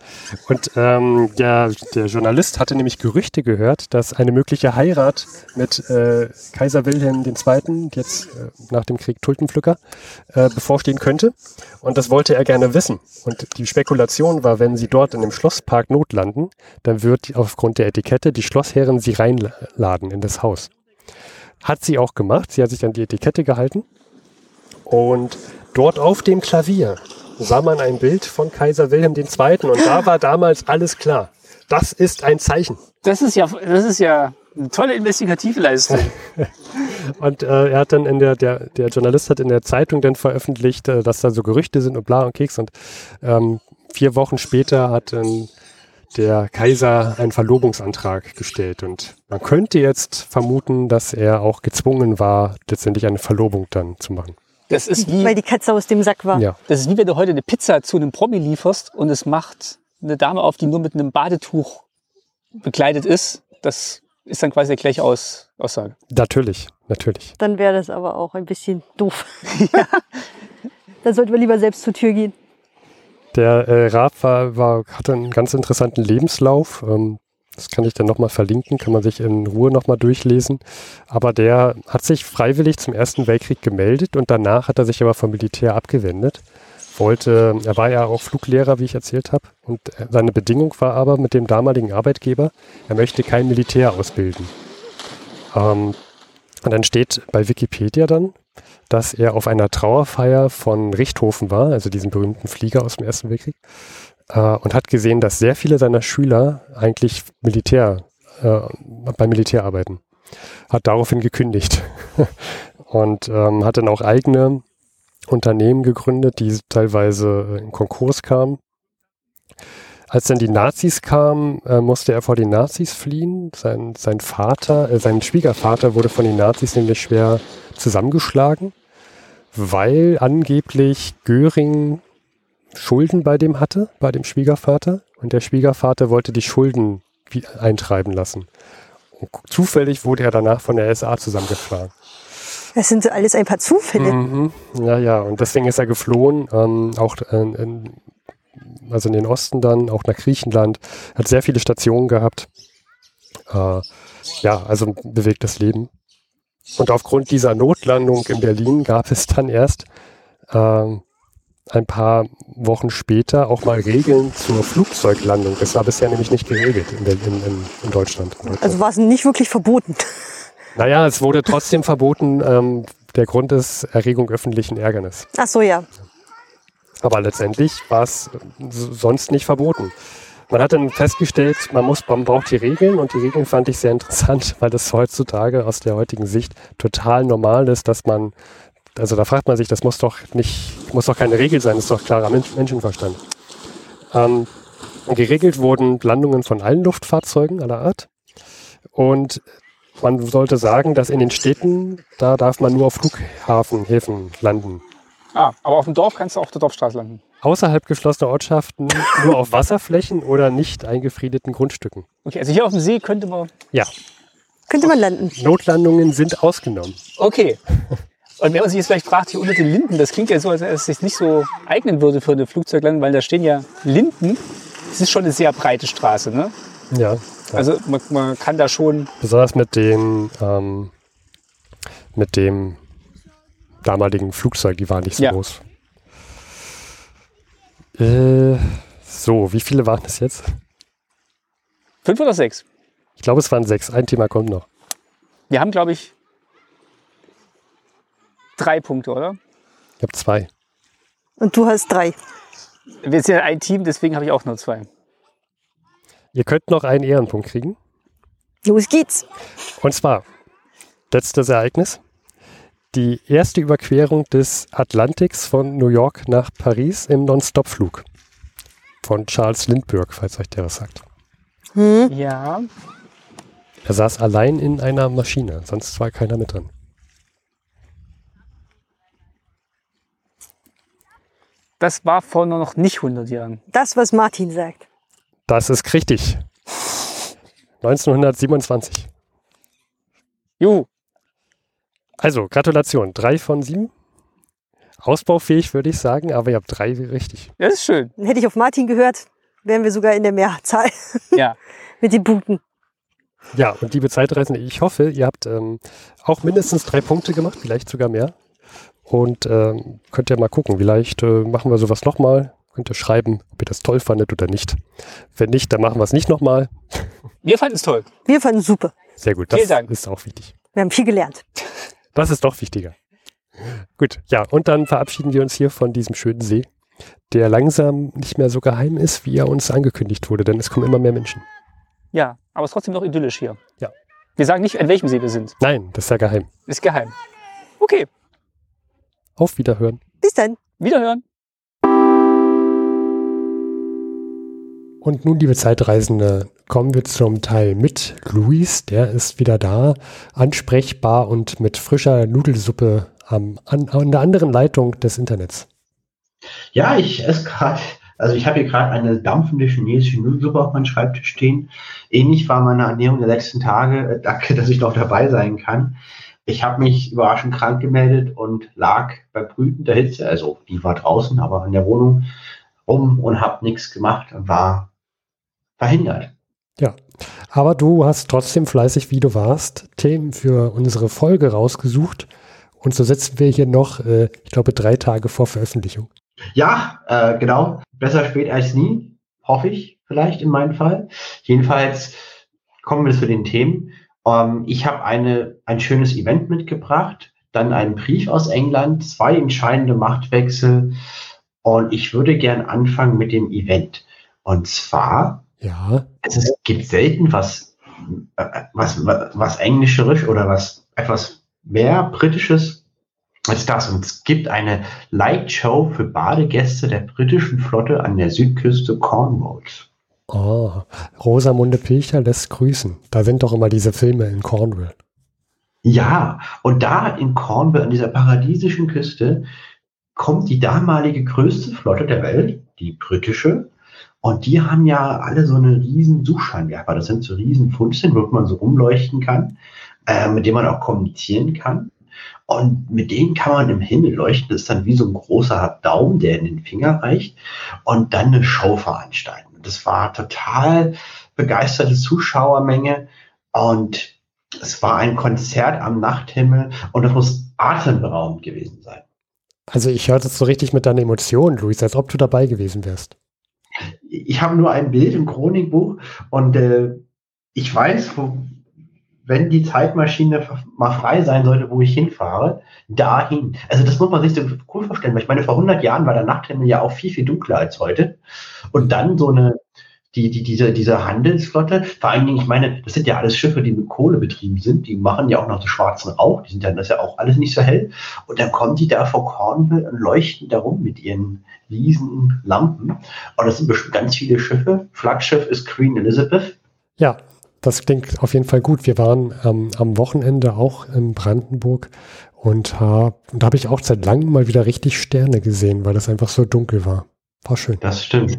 Und ähm, der, der Journalist hatte nämlich Gerüchte gehört, dass eine mögliche Heirat mit äh, Kaiser Wilhelm II., jetzt äh, nach dem Krieg Tulpenpflücker, äh, bevorstehen könnte. Und das wollte er gerne wissen. Und die Spekulation war, wenn sie dort in dem Schlosspark notlanden, dann wird aufgrund der Etikette die Schlossherrin sie reinladen in das Haus. Hat sie auch gemacht. Sie hat sich an die Etikette gehalten. Und dort auf dem Klavier sah man ein Bild von Kaiser Wilhelm II. Und da war damals alles klar. Das ist ein Zeichen. Das ist ja, das ist ja eine tolle Investigativleistung. und äh, er hat dann in der, der, der Journalist hat in der Zeitung dann veröffentlicht, äh, dass da so Gerüchte sind und bla und Keks. Und ähm, vier Wochen später hat dann der Kaiser einen Verlobungsantrag gestellt. Und man könnte jetzt vermuten, dass er auch gezwungen war, letztendlich eine Verlobung dann zu machen. Das ist wie, Weil die Katze aus dem Sack war. Ja. Das ist wie wenn du heute eine Pizza zu einem Promi lieferst und es macht eine Dame auf, die nur mit einem Badetuch bekleidet ist. Das ist dann quasi der gleiche Aus Aussage. Natürlich, natürlich. Dann wäre das aber auch ein bisschen doof. ja. Dann sollten wir lieber selbst zur Tür gehen. Der äh, Raab war, war, hatte einen ganz interessanten Lebenslauf. Ähm, das kann ich dann nochmal verlinken, kann man sich in Ruhe nochmal durchlesen. Aber der hat sich freiwillig zum Ersten Weltkrieg gemeldet und danach hat er sich aber vom Militär abgewendet. Wollte, er war ja auch Fluglehrer, wie ich erzählt habe. Und seine Bedingung war aber mit dem damaligen Arbeitgeber, er möchte kein Militär ausbilden. Ähm, und dann steht bei Wikipedia dann, dass er auf einer Trauerfeier von Richthofen war, also diesem berühmten Flieger aus dem Ersten Weltkrieg äh, und hat gesehen, dass sehr viele seiner Schüler eigentlich Militär, äh, beim Militär arbeiten. Hat daraufhin gekündigt und ähm, hat dann auch eigene Unternehmen gegründet, die teilweise in Konkurs kamen. Als dann die Nazis kamen, äh, musste er vor den Nazis fliehen. Sein, sein Vater, äh, sein Schwiegervater wurde von den Nazis nämlich schwer zusammengeschlagen, weil angeblich Göring Schulden bei dem hatte, bei dem Schwiegervater. Und der Schwiegervater wollte die Schulden eintreiben lassen. Und zufällig wurde er danach von der SA zusammengeschlagen. Das sind alles ein paar Zufälle. Mhm. Ja, ja, und deswegen ist er geflohen, ähm, auch in, in, also in den Osten dann, auch nach Griechenland, hat sehr viele Stationen gehabt. Äh, ja, also ein bewegtes Leben. Und aufgrund dieser Notlandung in Berlin gab es dann erst ähm, ein paar Wochen später auch mal Regeln zur Flugzeuglandung. Das war bisher nämlich nicht geregelt in, in, in, in Deutschland. Also war es nicht wirklich verboten? Naja, es wurde trotzdem verboten. Ähm, der Grund ist Erregung öffentlichen Ärgernis. Ach so, ja. Aber letztendlich war es sonst nicht verboten. man hat dann festgestellt, man, muss, man braucht die Regeln und die Regeln fand ich sehr interessant, weil das heutzutage aus der heutigen Sicht total normal ist, dass man, also da fragt man sich, das muss doch nicht, muss doch keine Regel sein, das ist doch klarer Menschenverstand. Ähm, geregelt wurden Landungen von allen Luftfahrzeugen aller Art und man sollte sagen, dass in den Städten, da darf man nur auf Flughafenhäfen landen. Ah, aber auf dem Dorf kannst du auf der Dorfstraße landen. Außerhalb geschlossener Ortschaften nur auf Wasserflächen oder nicht eingefriedeten Grundstücken. Okay, also hier auf dem See könnte man. Ja. Könnte man landen. Notlandungen sind ausgenommen. Okay. Und wenn man sich jetzt vielleicht fragt, hier unter den Linden, das klingt ja so, als wenn es sich nicht so eignen würde für eine Flugzeuglandung, weil da stehen ja Linden. Das ist schon eine sehr breite Straße, ne? Ja. ja. Also man, man, kann da schon. Besonders mit den, ähm, mit dem damaligen Flugzeug, die waren nicht so ja. groß. Äh, so, wie viele waren es jetzt? Fünf oder sechs? Ich glaube, es waren sechs. Ein Thema kommt noch. Wir haben, glaube ich, drei Punkte, oder? Ich habe zwei. Und du hast drei. Wir sind ja ein Team, deswegen habe ich auch nur zwei. Ihr könnt noch einen Ehrenpunkt kriegen. Los geht's. Und zwar, letztes Ereignis die erste Überquerung des Atlantiks von New York nach Paris im Non-Stop-Flug. Von Charles Lindbergh, falls euch der was sagt. Hm? Ja. Er saß allein in einer Maschine, sonst war keiner mit drin. Das war vor noch nicht 100 Jahren. Das, was Martin sagt. Das ist richtig. 1927. Juhu. Also, Gratulation. Drei von sieben. Ausbaufähig, würde ich sagen, aber ihr habt drei richtig. Das ist schön. Hätte ich auf Martin gehört, wären wir sogar in der Mehrzahl. Ja. Mit den Punkten. Ja, und liebe Zeitreisende, ich hoffe, ihr habt ähm, auch mindestens drei Punkte gemacht, vielleicht sogar mehr. Und ähm, könnt ihr mal gucken, vielleicht äh, machen wir sowas nochmal. Könnt ihr schreiben, ob ihr das toll fandet oder nicht. Wenn nicht, dann machen wir es nicht nochmal. Wir fanden es toll. Wir fanden es super. Sehr gut, das ist auch wichtig. Wir haben viel gelernt. Das ist doch wichtiger. Gut, ja, und dann verabschieden wir uns hier von diesem schönen See, der langsam nicht mehr so geheim ist, wie er uns angekündigt wurde, denn es kommen immer mehr Menschen. Ja, aber es ist trotzdem noch idyllisch hier. Ja. Wir sagen nicht, an welchem See wir sind. Nein, das ist ja geheim. Ist geheim. Okay. Auf Wiederhören. Bis dann. Wiederhören. Und nun, liebe Zeitreisende, kommen wir zum Teil mit Luis. Der ist wieder da, ansprechbar und mit frischer Nudelsuppe am, an, an der anderen Leitung des Internets. Ja, ich esse gerade, also ich habe hier gerade eine dampfende chinesische Nudelsuppe auf meinem Schreibtisch stehen. Ähnlich war meine Ernährung der letzten Tage. Äh, danke, dass ich noch dabei sein kann. Ich habe mich überraschend krank gemeldet und lag bei brütender Hitze, also die war draußen, aber in der Wohnung rum und habe nichts gemacht und war verhindert. Ja, aber du hast trotzdem fleißig, wie du warst, Themen für unsere Folge rausgesucht. Und so setzen wir hier noch, äh, ich glaube, drei Tage vor Veröffentlichung. Ja, äh, genau. Besser spät als nie, hoffe ich vielleicht in meinem Fall. Jedenfalls kommen wir zu den Themen. Ähm, ich habe eine, ein schönes Event mitgebracht, dann einen Brief aus England, zwei entscheidende Machtwechsel. Und ich würde gern anfangen mit dem Event. Und zwar ja. Also es gibt selten was, äh, was, was Englischerisch oder was etwas mehr Britisches als das. Und es gibt eine Light Show für Badegäste der britischen Flotte an der Südküste Cornwalls. Oh, Rosamunde Pilcher lässt grüßen. Da sind doch immer diese Filme in Cornwall. Ja, und da in Cornwall, an dieser paradiesischen Küste, kommt die damalige größte Flotte der Welt, die britische, und die haben ja alle so eine riesen Suchscheinwerfer. Das sind so riesen Funzeln, wo man so rumleuchten kann, äh, mit denen man auch kommunizieren kann. Und mit denen kann man im Himmel leuchten. Das ist dann wie so ein großer Daumen, der in den Finger reicht. Und dann eine Show veranstalten. Das war total begeisterte Zuschauermenge. Und es war ein Konzert am Nachthimmel. Und das muss atemberaubend gewesen sein. Also ich hörte es so richtig mit deinen Emotionen, Luis, als ob du dabei gewesen wärst ich habe nur ein Bild im Chronikbuch und äh, ich weiß, wo, wenn die Zeitmaschine mal frei sein sollte, wo ich hinfahre, dahin. Also das muss man sich so cool vorstellen, weil ich meine, vor 100 Jahren war der Nachthimmel ja auch viel, viel dunkler als heute. Und dann so eine, die, die, diese, diese Handelsflotte, vor allen Dingen, ich meine, das sind ja alles Schiffe, die mit Kohle betrieben sind, die machen ja auch noch so schwarzen Rauch, die sind ja, das ist ja auch alles nicht so hell. Und dann kommen die da vor Cornwall und leuchten darum mit ihren riesen Lampen. Und das sind bestimmt ganz viele Schiffe. Flaggschiff ist Queen Elizabeth. Ja, das klingt auf jeden Fall gut. Wir waren ähm, am Wochenende auch in Brandenburg und hab, da habe ich auch seit langem mal wieder richtig Sterne gesehen, weil das einfach so dunkel war. War schön. Das stimmt.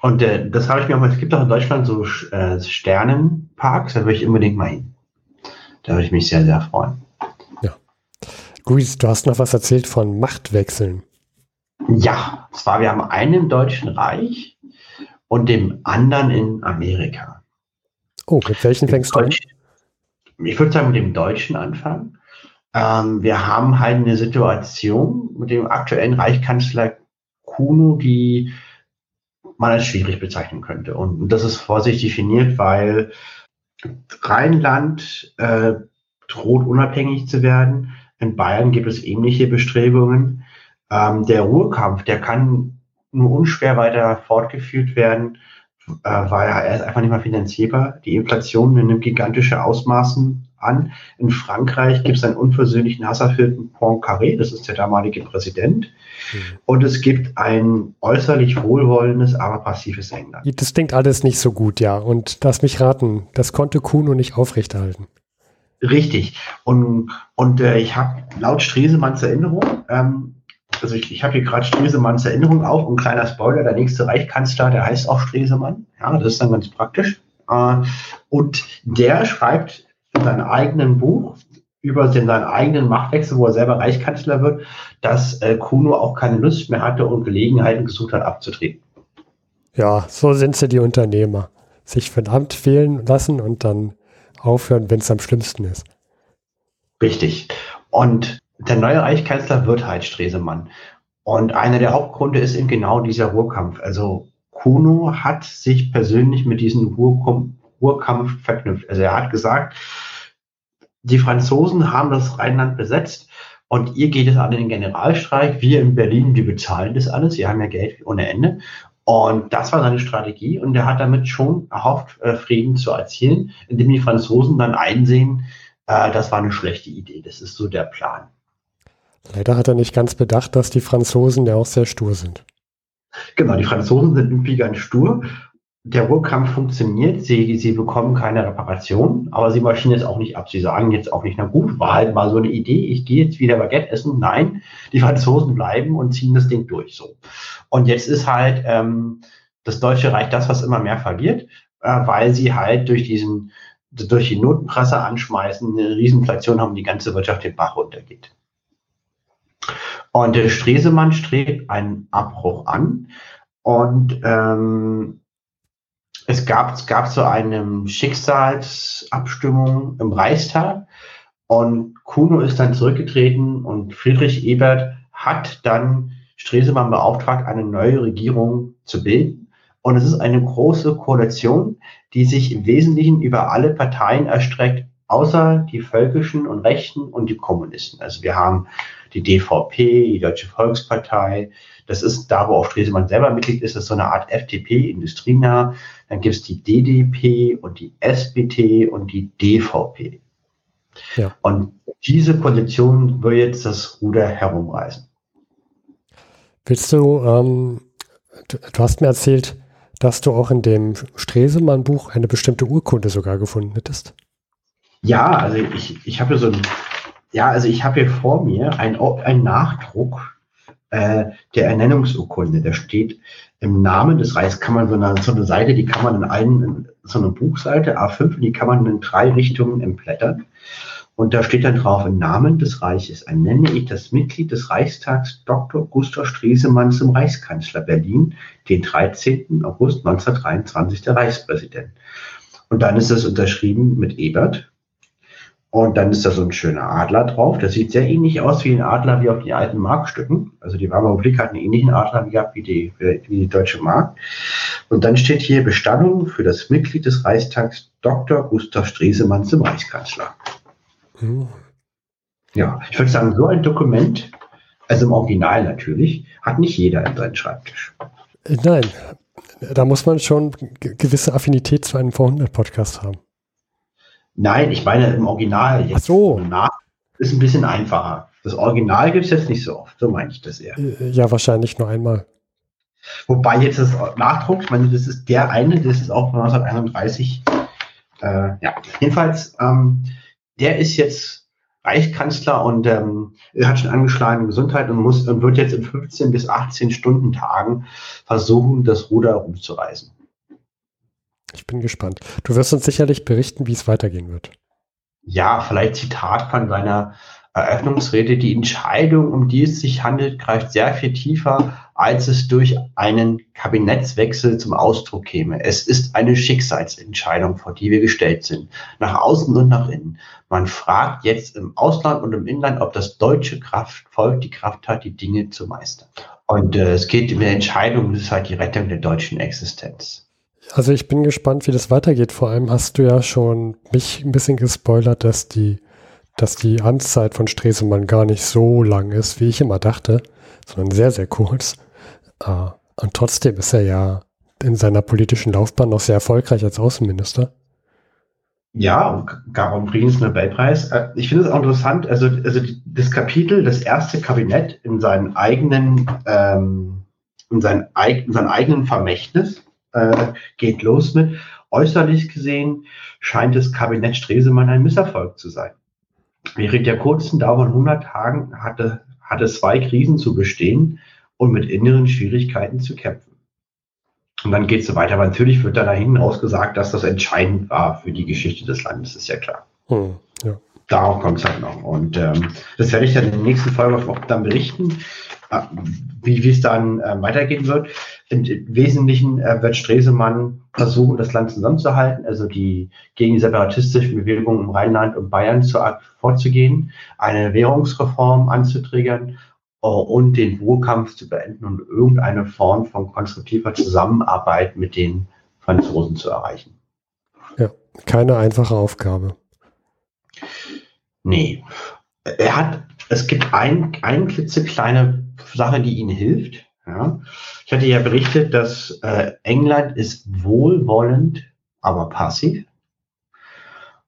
Und äh, das habe ich mir auch mal, es gibt auch in Deutschland so äh, Sternenparks, da würde ich unbedingt mal hin. Da würde ich mich sehr, sehr freuen. Ja. Luis, du hast noch was erzählt von Machtwechseln. Ja, zwar wir haben einen im Deutschen Reich und dem anderen in Amerika. Oh, mit welchen fängst du an? Ich würde sagen, mit dem Deutschen anfangen. Ähm, wir haben halt eine Situation mit dem aktuellen Reichskanzler Kuno, die man als schwierig bezeichnen könnte. Und das ist vorsichtig definiert, weil Rheinland äh, droht unabhängig zu werden. In Bayern gibt es ähnliche Bestrebungen. Ähm, der Ruhrkampf, der kann nur unschwer weiter fortgeführt werden, äh, er ist einfach nicht mehr finanzierbar. Die Inflation nimmt gigantische Ausmaßen an. In Frankreich gibt es einen unversöhnlichen, hasserfüllten Poincaré, das ist der damalige Präsident. Mhm. Und es gibt ein äußerlich wohlwollendes, aber passives England. Das klingt alles nicht so gut, ja. Und lass mich raten, das konnte Kuno nicht aufrechterhalten. Richtig. Und, und äh, ich habe laut Stresemanns Erinnerung, ähm, also ich, ich habe hier gerade Stresemanns Erinnerung auf und kleiner Spoiler, der nächste Reichskanzler, der heißt auch Stresemann. Ja, das ist dann ganz praktisch. Äh, und der schreibt in seinem eigenen Buch über seinen eigenen Machtwechsel, wo er selber Reichskanzler wird, dass äh, Kuno auch keine Lust mehr hatte und Gelegenheiten gesucht hat, abzutreten. Ja, so sind sie die Unternehmer. Sich von Amt fehlen lassen und dann aufhören, wenn es am schlimmsten ist. Richtig. Und der neue Reichskanzler wird halt Stresemann. Und einer der Hauptgründe ist eben genau dieser Ruhrkampf. Also Kuno hat sich persönlich mit diesem Ruhrkampf Ruhrkampf verknüpft. Also er hat gesagt, die Franzosen haben das Rheinland besetzt und ihr geht es an den Generalstreik. Wir in Berlin, wir bezahlen das alles. Wir haben ja Geld ohne Ende. Und das war seine Strategie und er hat damit schon erhofft, äh, Frieden zu erzielen, indem die Franzosen dann einsehen, äh, das war eine schlechte Idee. Das ist so der Plan. Leider hat er nicht ganz bedacht, dass die Franzosen ja auch sehr stur sind. Genau, die Franzosen sind irgendwie ganz stur der Ruhrkampf funktioniert, sie, sie bekommen keine Reparation, aber sie marschieren jetzt auch nicht ab. Sie sagen jetzt auch nicht, na gut, war halt mal so eine Idee, ich gehe jetzt wieder Baguette essen. Nein, die Franzosen bleiben und ziehen das Ding durch. So. Und jetzt ist halt ähm, das Deutsche Reich das, was immer mehr verliert, äh, weil sie halt durch diesen, durch die Notenpresse anschmeißen, eine Riesenflation haben, die ganze Wirtschaft den Bach runtergeht. Und der Stresemann strebt einen Abbruch an. Und ähm, es gab, es gab so eine Schicksalsabstimmung im Reichstag und Kuno ist dann zurückgetreten und Friedrich Ebert hat dann Stresemann beauftragt, eine neue Regierung zu bilden. Und es ist eine große Koalition, die sich im Wesentlichen über alle Parteien erstreckt, außer die völkischen und Rechten und die Kommunisten. Also wir haben die DVP, die Deutsche Volkspartei. Das ist da, wo auch Stresemann selber Mitglied ist, das ist so eine Art FDP, industrienah. Dann gibt es die DDP und die SPD und die DVP. Ja. Und diese Koalition will jetzt das Ruder herumreißen. Willst du, ähm, du, du hast mir erzählt, dass du auch in dem Stresemann-Buch eine bestimmte Urkunde sogar gefunden hättest. Ja, also ich, ich habe so ein ja, also ich habe hier vor mir einen Nachdruck äh, der Ernennungsurkunde. Da steht im Namen des Reichs, kann man so eine, so eine Seite, die kann man in einen, so eine Buchseite, A5, die kann man in drei Richtungen entblättern. Und da steht dann drauf, im Namen des Reiches ernenne ich das Mitglied des Reichstags Dr. Gustav Stresemann zum Reichskanzler Berlin, den 13. August 1923 der Reichspräsident. Und dann ist das unterschrieben mit Ebert, und dann ist da so ein schöner Adler drauf. Das sieht sehr ähnlich aus wie ein Adler wie auf den alten Markstücken. Also die Weimarer Republik hat einen ähnlichen Adler gehabt wie die, wie die Deutsche Mark. Und dann steht hier Bestandung für das Mitglied des Reichstags Dr. Gustav Stresemann zum Reichskanzler. Mhm. Ja, ich würde sagen, so ein Dokument, also im Original natürlich, hat nicht jeder in seinem Schreibtisch. Äh, nein, da muss man schon gewisse Affinität zu einem Vorhundert-Podcast haben. Nein, ich meine im Original jetzt. Ach so. Nach ist ein bisschen einfacher. Das Original gibt es jetzt nicht so oft, so meine ich das eher. Äh, ja, wahrscheinlich nur einmal. Wobei jetzt das Nachdruck, ich meine, das ist der eine, das ist auch von 1931. Äh, ja, jedenfalls, ähm, der ist jetzt Reichskanzler und ähm, hat schon angeschlagene Gesundheit und muss und wird jetzt in 15 bis 18 Stunden Tagen versuchen, das Ruder rumzureißen. Ich bin gespannt. Du wirst uns sicherlich berichten, wie es weitergehen wird. Ja, vielleicht Zitat von seiner Eröffnungsrede. Die Entscheidung, um die es sich handelt, greift sehr viel tiefer, als es durch einen Kabinettswechsel zum Ausdruck käme. Es ist eine Schicksalsentscheidung, vor die wir gestellt sind, nach außen und nach innen. Man fragt jetzt im Ausland und im Inland, ob das deutsche Kraftvolk die Kraft hat, die Dinge zu meistern. Und äh, es geht in der Entscheidung, das ist halt die Rettung der deutschen Existenz. Also ich bin gespannt, wie das weitergeht. Vor allem hast du ja schon mich ein bisschen gespoilert, dass die, dass die Amtszeit von Stresemann gar nicht so lang ist, wie ich immer dachte, sondern sehr, sehr kurz. Uh, und trotzdem ist er ja in seiner politischen Laufbahn noch sehr erfolgreich als Außenminister. Ja, gab auch übrigens einen Nobelpreis. Äh, ich finde es auch interessant, also, also das Kapitel, das erste Kabinett in seinen eigenen, ähm, in, seinen, in seinem eigenen Vermächtnis, äh, geht los mit. Äußerlich gesehen scheint das Kabinett Stresemann ein Misserfolg zu sein. Während der kurzen Dauer von 100 Tagen hatte, hatte zwei Krisen zu bestehen und mit inneren Schwierigkeiten zu kämpfen. Und dann geht es so weiter. Aber natürlich wird da dahin ausgesagt, dass das entscheidend war für die Geschichte des Landes, ist ja klar. Hm, ja. Darauf kommt es halt noch. Und ähm, das werde ich dann in der nächsten Folge auch dann berichten. Äh, wie, wie es dann äh, weitergehen wird. Im, Wesentlichen äh, wird Stresemann versuchen, das Land zusammenzuhalten, also die gegen die separatistischen Bewegungen im Rheinland und Bayern zu, vorzugehen, eine Währungsreform anzutriggern uh, und den Wohlkampf zu beenden und irgendeine Form von konstruktiver Zusammenarbeit mit den Franzosen zu erreichen. Ja, keine einfache Aufgabe. Nee. Er hat, es gibt ein, ein klitzekleine Sache, die ihnen hilft. Ja. Ich hatte ja berichtet, dass äh, England ist wohlwollend, aber passiv.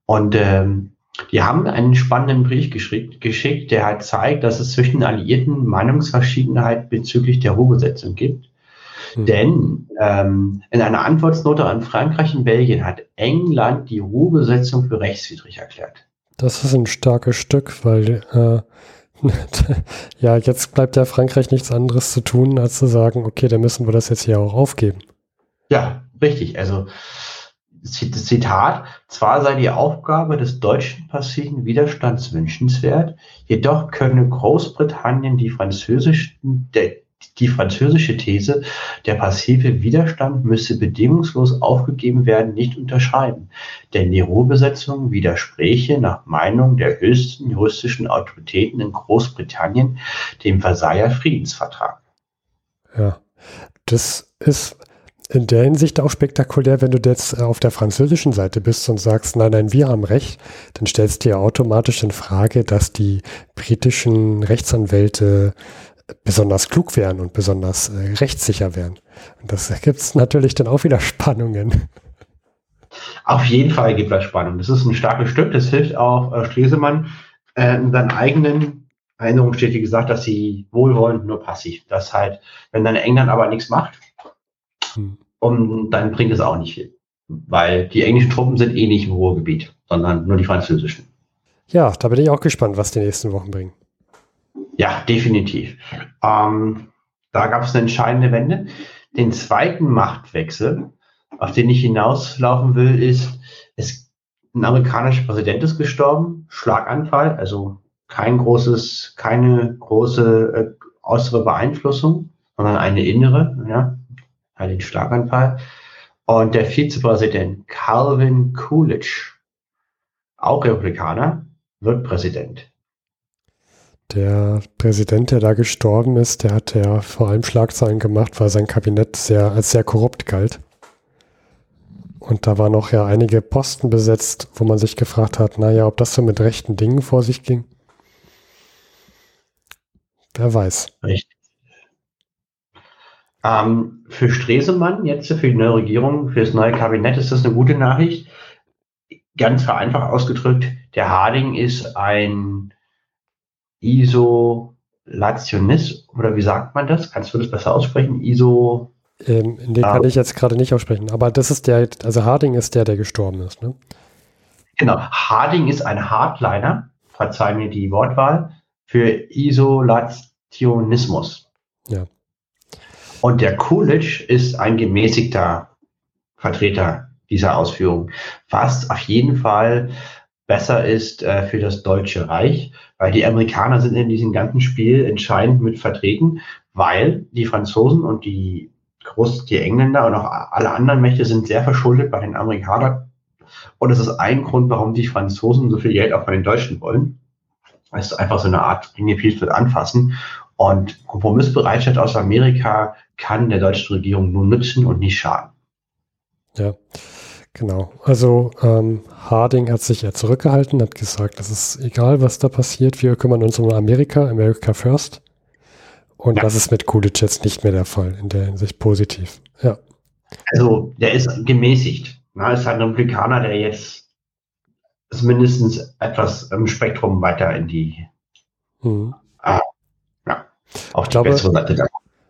Und ähm, die haben einen spannenden Brief geschickt, geschickt, der halt zeigt, dass es zwischen Alliierten Meinungsverschiedenheit bezüglich der Ruhebesetzung gibt. Mhm. Denn ähm, in einer Antwortnote an Frankreich und Belgien hat England die Ruhebesetzung für rechtswidrig erklärt. Das ist ein starkes Stück, weil äh, ja, jetzt bleibt ja Frankreich nichts anderes zu tun, als zu sagen, okay, dann müssen wir das jetzt hier auch aufgeben. Ja, richtig. Also Zitat, zwar sei die Aufgabe des deutschen passiven Widerstands wünschenswert, jedoch könne Großbritannien die französischen, der, die französische These, der passive Widerstand müsse bedingungslos aufgegeben werden, nicht unterschreiben, denn die Ruhebesetzung widerspräche nach Meinung der höchsten juristischen Autoritäten in Großbritannien dem Versailler Friedensvertrag. Ja, das ist in der Hinsicht auch spektakulär, wenn du jetzt auf der französischen Seite bist und sagst, nein, nein, wir haben Recht, dann stellst du ja automatisch in Frage, dass die britischen Rechtsanwälte besonders klug wären und besonders äh, rechtssicher wären. Und das gibt es natürlich dann auch wieder Spannungen. Auf jeden Fall gibt es Spannung. Das ist ein starkes Stück. Das hilft auch äh, Stresemann äh, in seinen eigenen Erinnerungen steht, wie gesagt, dass sie wohlwollend nur passiv. Das halt, wenn dann England aber nichts macht, hm. und dann bringt es auch nicht viel. Weil die englischen Truppen sind eh nicht im Ruhrgebiet, sondern nur die französischen. Ja, da bin ich auch gespannt, was die nächsten Wochen bringen. Ja, definitiv. Ähm, da gab es eine entscheidende Wende. Den zweiten Machtwechsel, auf den ich hinauslaufen will, ist, es, ein amerikanischer Präsident ist gestorben, Schlaganfall, also kein großes, keine große äh, äußere Beeinflussung, sondern eine innere, ja, halt den Schlaganfall. Und der Vizepräsident Calvin Coolidge, auch Republikaner, wird Präsident. Der Präsident, der da gestorben ist, der hat ja vor allem Schlagzeilen gemacht, weil sein Kabinett sehr, als sehr korrupt galt. Und da waren auch ja einige Posten besetzt, wo man sich gefragt hat, naja, ob das so mit rechten Dingen vor sich ging. Wer weiß. Richtig. Ähm, für Stresemann, jetzt für die neue Regierung, für das neue Kabinett ist das eine gute Nachricht. Ganz vereinfacht ausgedrückt, der Harding ist ein Isolationist, oder wie sagt man das? Kannst du das besser aussprechen? Iso. Ähm, den kann ich jetzt gerade nicht aussprechen, aber das ist der, also Harding ist der, der gestorben ist, ne? Genau, Harding ist ein Hardliner, verzeih mir die Wortwahl, für Isolationismus. Ja. Und der Coolidge ist ein gemäßigter Vertreter dieser Ausführung, was auf jeden Fall besser ist äh, für das Deutsche Reich, weil die Amerikaner sind in diesem ganzen Spiel entscheidend mit vertreten, weil die Franzosen und die Groß, die Engländer und auch alle anderen Mächte sind sehr verschuldet bei den Amerikanern. Und das ist ein Grund, warum die Franzosen so viel Geld auch von den Deutschen wollen. Es ist einfach so eine Art Dinge viel zu anfassen. Und Kompromissbereitschaft aus Amerika kann der deutschen Regierung nur nützen und nicht schaden. Ja, genau. Also ähm, Harding hat sich ja zurückgehalten, hat gesagt, es ist egal, was da passiert, wir kümmern uns um Amerika, America First. Und ja. das ist mit Coolidge jetzt nicht mehr der Fall, in der Hinsicht positiv. Ja. Also der ist gemäßigt. Na, ist ein Republikaner, der jetzt mindestens etwas im Spektrum weiter in die mhm. ah, ja, auf ich die glaube, bessere Seite da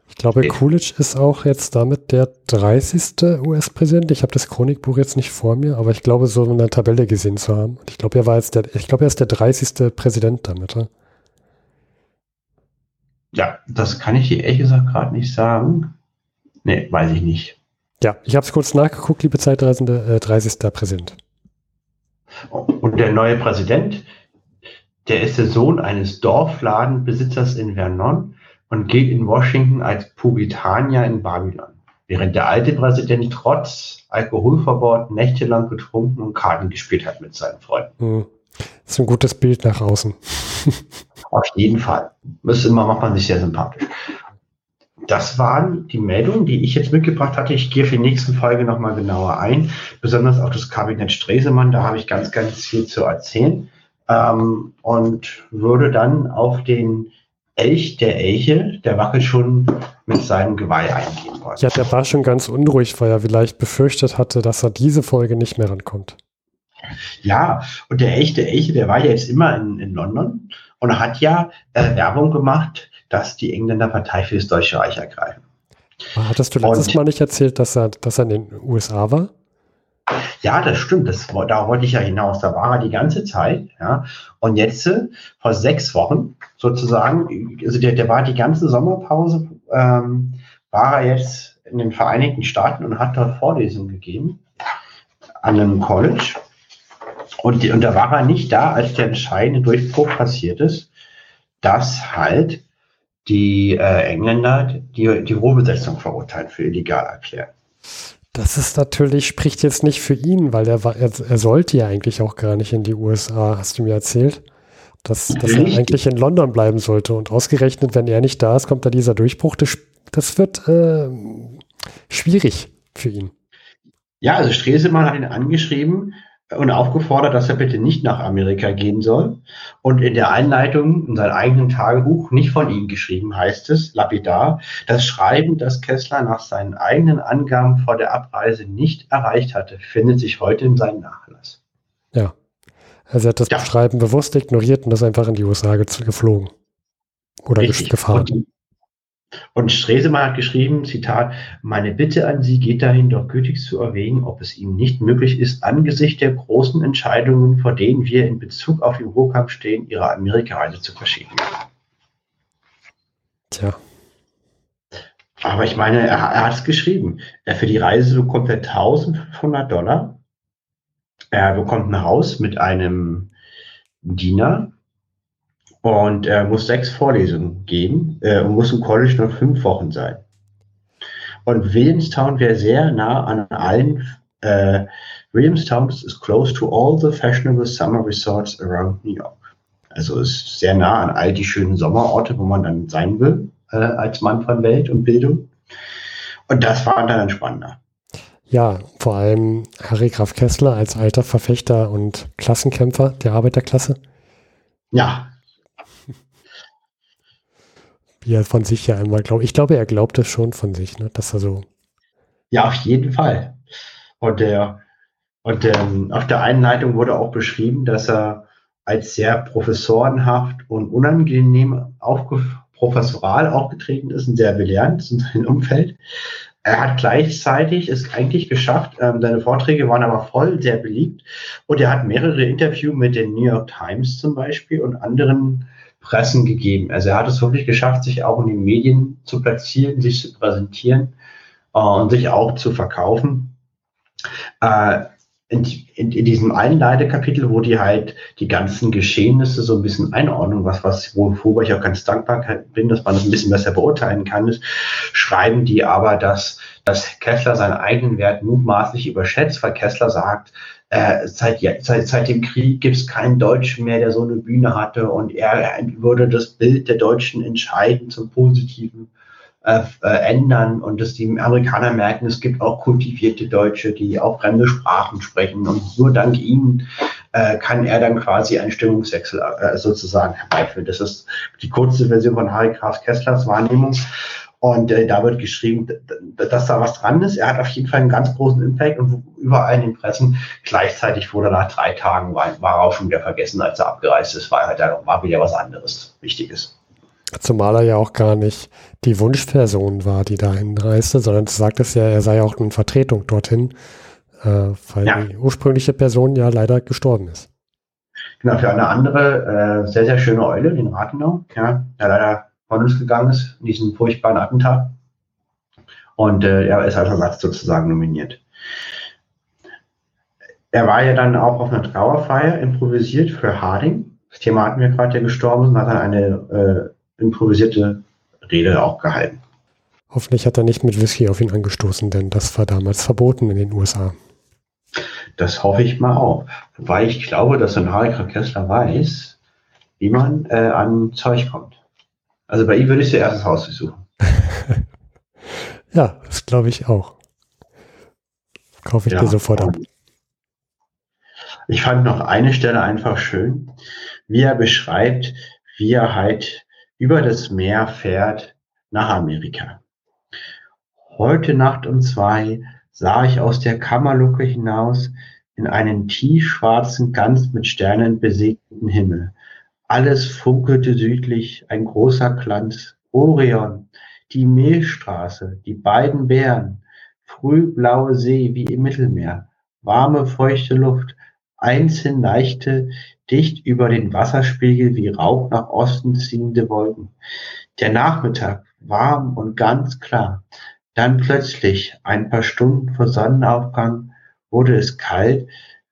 ich glaube, okay. Coolidge ist auch jetzt damit der 30. US-Präsident. Ich habe das Chronikbuch jetzt nicht vor mir, aber ich glaube, so eine Tabelle gesehen zu haben. Und ich glaube, er war jetzt der, ich glaube, er ist der 30. Präsident damit. Oder? Ja, das kann ich dir ehrlich gesagt gerade nicht sagen. Nee, weiß ich nicht. Ja, ich habe es kurz nachgeguckt, liebe Zeitreisende, äh, 30. Präsident. Und der neue Präsident, der ist der Sohn eines Dorfladenbesitzers in Vernon und gilt in Washington als Puritanier in Babylon, während der alte Präsident trotz Alkoholverbot nächtelang getrunken und Karten gespielt hat mit seinen Freunden. Hm. Das ist ein gutes Bild nach außen. Auf jeden Fall. Das ist immer, macht man sich sehr sympathisch. Das waren die Meldungen, die ich jetzt mitgebracht hatte. Ich gehe für die nächsten Folge nochmal genauer ein, besonders auf das Kabinett Stresemann. Da habe ich ganz, ganz viel zu erzählen. Ähm, und würde dann auf den Elch, der Elche, der wackelt schon mit seinem Geweih eingehen wollen. Ja, der war schon ganz unruhig, weil er vielleicht befürchtet hatte, dass er diese Folge nicht mehr rankommt. Ja, und der echte Elche, der war ja jetzt immer in, in London und hat ja äh, Werbung gemacht, dass die Engländer Partei für das Deutsche Reich ergreifen. Hattest du letztes und, Mal nicht erzählt, dass er, dass er in den USA war? Ja, das stimmt. Das, da wollte ich ja hinaus. Da war er die ganze Zeit. Ja. Und jetzt, äh, vor sechs Wochen sozusagen, also der, der war die ganze Sommerpause, ähm, war er jetzt in den Vereinigten Staaten und hat dort Vorlesungen gegeben an einem College. Und, und da war er nicht da, als der entscheidende Durchbruch passiert ist, dass halt die äh, Engländer die, die Rohbesetzung verurteilt für illegal erklären. Das ist natürlich, spricht jetzt nicht für ihn, weil er, war, er, er sollte ja eigentlich auch gar nicht in die USA, hast du mir erzählt. Dass, dass er eigentlich in London bleiben sollte. Und ausgerechnet, wenn er nicht da ist, kommt da dieser Durchbruch. Das, das wird äh, schwierig für ihn. Ja, also Stresemann hat ihn angeschrieben und aufgefordert, dass er bitte nicht nach Amerika gehen soll. Und in der Einleitung in seinem eigenen Tagebuch, nicht von ihm geschrieben, heißt es, lapidar, das Schreiben, das Kessler nach seinen eigenen Angaben vor der Abreise nicht erreicht hatte, findet sich heute in seinem Nachlass. Ja. Also er hat das ja. Schreiben bewusst ignoriert und ist einfach in die USA geflogen. Oder Richtig. gefahren. Und und Stresemann hat geschrieben, Zitat, meine Bitte an Sie geht dahin, doch gütig zu erwägen, ob es Ihnen nicht möglich ist, angesichts der großen Entscheidungen, vor denen wir in Bezug auf den Ruhrkampf stehen, Ihre Amerikareise zu verschieben. Tja. Aber ich meine, er, er hat es geschrieben. Er für die Reise bekommt er 1500 Dollar. Er bekommt ein Haus mit einem Diener, und er muss sechs Vorlesungen geben äh, und muss im College noch fünf Wochen sein. Und Williamstown wäre sehr nah an allen. Äh, Williamstown is close to all the fashionable summer resorts around New York. Also ist sehr nah an all die schönen Sommerorte, wo man dann sein will äh, als Mann von Welt und Bildung. Und das war dann spannender. Ja, vor allem Harry Graf Kessler als alter Verfechter und Klassenkämpfer der Arbeiterklasse. Ja, wie er von sich ja einmal glaubt. Ich glaube, er glaubt es schon von sich, ne? dass er so. Ja, auf jeden Fall. Und der, und ähm, auf der Einleitung wurde auch beschrieben, dass er als sehr professorenhaft und unangenehm aufge professoral aufgetreten ist und sehr belehrend in seinem Umfeld. Er hat gleichzeitig es eigentlich geschafft, ähm, seine Vorträge waren aber voll, sehr beliebt und er hat mehrere Interviews mit den New York Times zum Beispiel und anderen Pressen gegeben. Also er hat es wirklich geschafft, sich auch in den Medien zu platzieren, sich zu präsentieren äh, und sich auch zu verkaufen. Äh, in, in, in diesem Einleitekapitel, wo die halt die ganzen Geschehnisse so ein bisschen einordnen, was, was, worüber ich auch ganz dankbar bin, dass man das ein bisschen besser beurteilen kann, ist, schreiben die aber, dass, dass Kessler seinen eigenen Wert mutmaßlich überschätzt, weil Kessler sagt, äh, seit, seit, seit dem Krieg gibt es keinen Deutschen mehr, der so eine Bühne hatte und er, würde das Bild der Deutschen entscheiden zum Positiven äh, äh, ändern und dass die Amerikaner merken, es gibt auch kultivierte Deutsche, die auch fremde Sprachen sprechen und nur dank ihnen äh, kann er dann quasi einen Stimmungswechsel äh, sozusagen herbeiführen. Das ist die kurze Version von Harry Graf Kesslers Wahrnehmung. Und äh, da wird geschrieben, dass da was dran ist. Er hat auf jeden Fall einen ganz großen Impact und überall in den Pressen. Gleichzeitig wurde nach drei Tagen, war, war er auch schon wieder vergessen, als er abgereist ist, war halt dann war wieder was anderes Wichtiges. Zumal er ja auch gar nicht die Wunschperson war, die dahin reiste, sondern du sagtest ja, er sei auch eine Vertretung dorthin, äh, weil ja. die ursprüngliche Person ja leider gestorben ist. Genau, für eine andere äh, sehr, sehr schöne Eule, den Rathenau, ja, der leider von uns gegangen ist in diesem furchtbaren Attentat. Und äh, er ist als Ersatz sozusagen nominiert. Er war ja dann auch auf einer Trauerfeier improvisiert für Harding. Das Thema hatten wir gerade, der gestorben ist, und hat dann eine äh, improvisierte Rede auch gehalten. Hoffentlich hat er nicht mit Whisky auf ihn angestoßen, denn das war damals verboten in den USA. Das hoffe ich mal auch. Weil ich glaube, dass ein Harry Kessler weiß, wie man äh, an Zeug kommt. Also bei ihm würde ich zuerst das Haus besuchen. ja, das glaube ich auch. Kaufe ich ja, dir sofort ab. Ich fand noch eine Stelle einfach schön, wie er beschreibt, wie er halt über das Meer fährt nach Amerika. Heute Nacht um zwei sah ich aus der Kammerluke hinaus in einen tiefschwarzen, ganz mit Sternen besegneten Himmel. Alles funkelte südlich, ein großer Glanz. Orion, die Milchstraße, die beiden Bären, frühblaue See wie im Mittelmeer, warme, feuchte Luft, einzeln leichte, dicht über den Wasserspiegel wie Rauch nach Osten ziehende Wolken. Der Nachmittag warm und ganz klar. Dann plötzlich, ein paar Stunden vor Sonnenaufgang, wurde es kalt,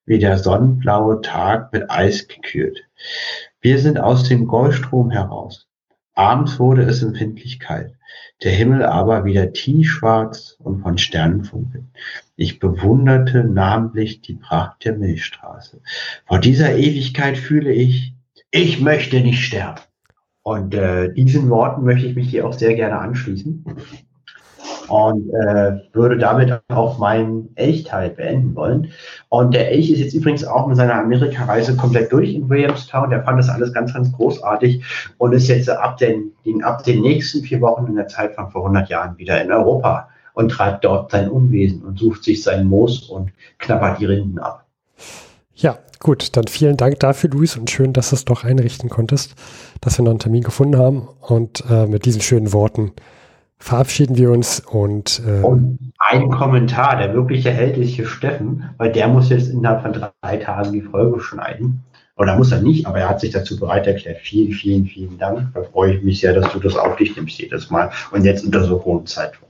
wie der sonnenblaue Tag mit Eis gekühlt. Wir sind aus dem Golfstrom heraus. Abends wurde es empfindlich kalt, der Himmel aber wieder tiefschwarz und von Sternen funkeln. Ich bewunderte namentlich die Pracht der Milchstraße. Vor dieser Ewigkeit fühle ich, ich möchte nicht sterben. Und äh, diesen Worten möchte ich mich hier auch sehr gerne anschließen und äh, würde damit auch meinen Elchteil beenden wollen. Und der Elch ist jetzt übrigens auch mit seiner Amerika-Reise komplett durch in Williamstown. Der fand das alles ganz, ganz großartig und ist jetzt ab den, den, ab den nächsten vier Wochen in der Zeit von vor 100 Jahren wieder in Europa und treibt dort sein Unwesen und sucht sich sein Moos und knabbert die Rinden ab. Ja, gut, dann vielen Dank dafür, Luis, und schön, dass du es doch einrichten konntest, dass wir noch einen Termin gefunden haben. Und äh, mit diesen schönen Worten verabschieden wir uns und, äh, und ein Kommentar, der wirkliche Held ist hier Steffen, weil der muss jetzt innerhalb von drei Tagen die Folge schneiden. Oder muss er nicht, aber er hat sich dazu bereit erklärt. Vielen, vielen, vielen Dank. Da freue ich mich sehr, dass du das auf dich nimmst jedes Mal und jetzt unter so hohen Zeitdruck.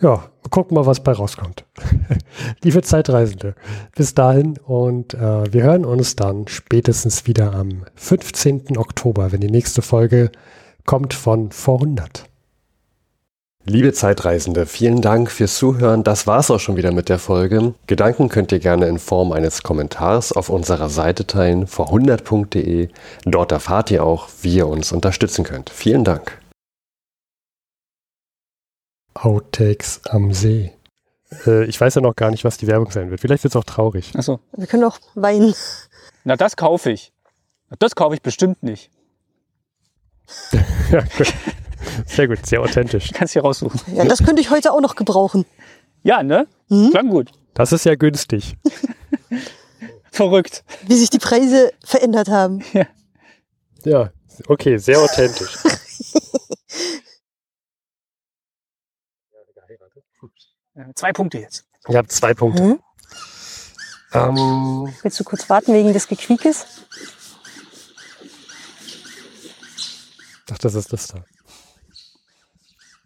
Ja, gucken mal, was bei rauskommt. Liebe Zeitreisende, bis dahin und äh, wir hören uns dann spätestens wieder am 15. Oktober, wenn die nächste Folge kommt von vor 100. Liebe Zeitreisende, vielen Dank fürs Zuhören. Das war's auch schon wieder mit der Folge. Gedanken könnt ihr gerne in Form eines Kommentars auf unserer Seite teilen, vor100.de. Dort erfahrt ihr auch, wie ihr uns unterstützen könnt. Vielen Dank. Outtakes am See. Äh, ich weiß ja noch gar nicht, was die Werbung sein wird. Vielleicht wird es auch traurig. Achso. Wir können auch weinen. Na, das kaufe ich. Das kaufe ich bestimmt nicht. ja, gut. Sehr gut, sehr authentisch. Kannst hier raussuchen. Ja, das könnte ich heute auch noch gebrauchen. Ja, ne? Mhm. Klang gut. Das ist ja günstig. Verrückt. Wie sich die Preise verändert haben. Ja, okay, sehr authentisch. Ja, zwei Punkte jetzt. Ihr habt zwei Punkte. Mhm. Ähm, Willst du kurz warten wegen des Gequiekes? ach, das ist das da.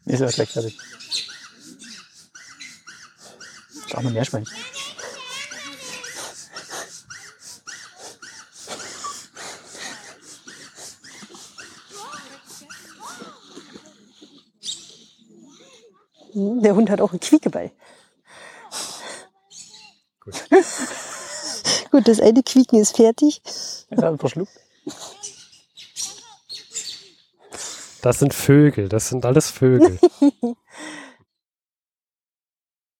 Ist ja gleich fertig. Schau mal Meerschwein. Hm, Der Hund hat auch einen Quiekeball. Gut. Gut, das eine Quieken ist fertig. Ist er verschluckt? Das sind Vögel, das sind alles Vögel.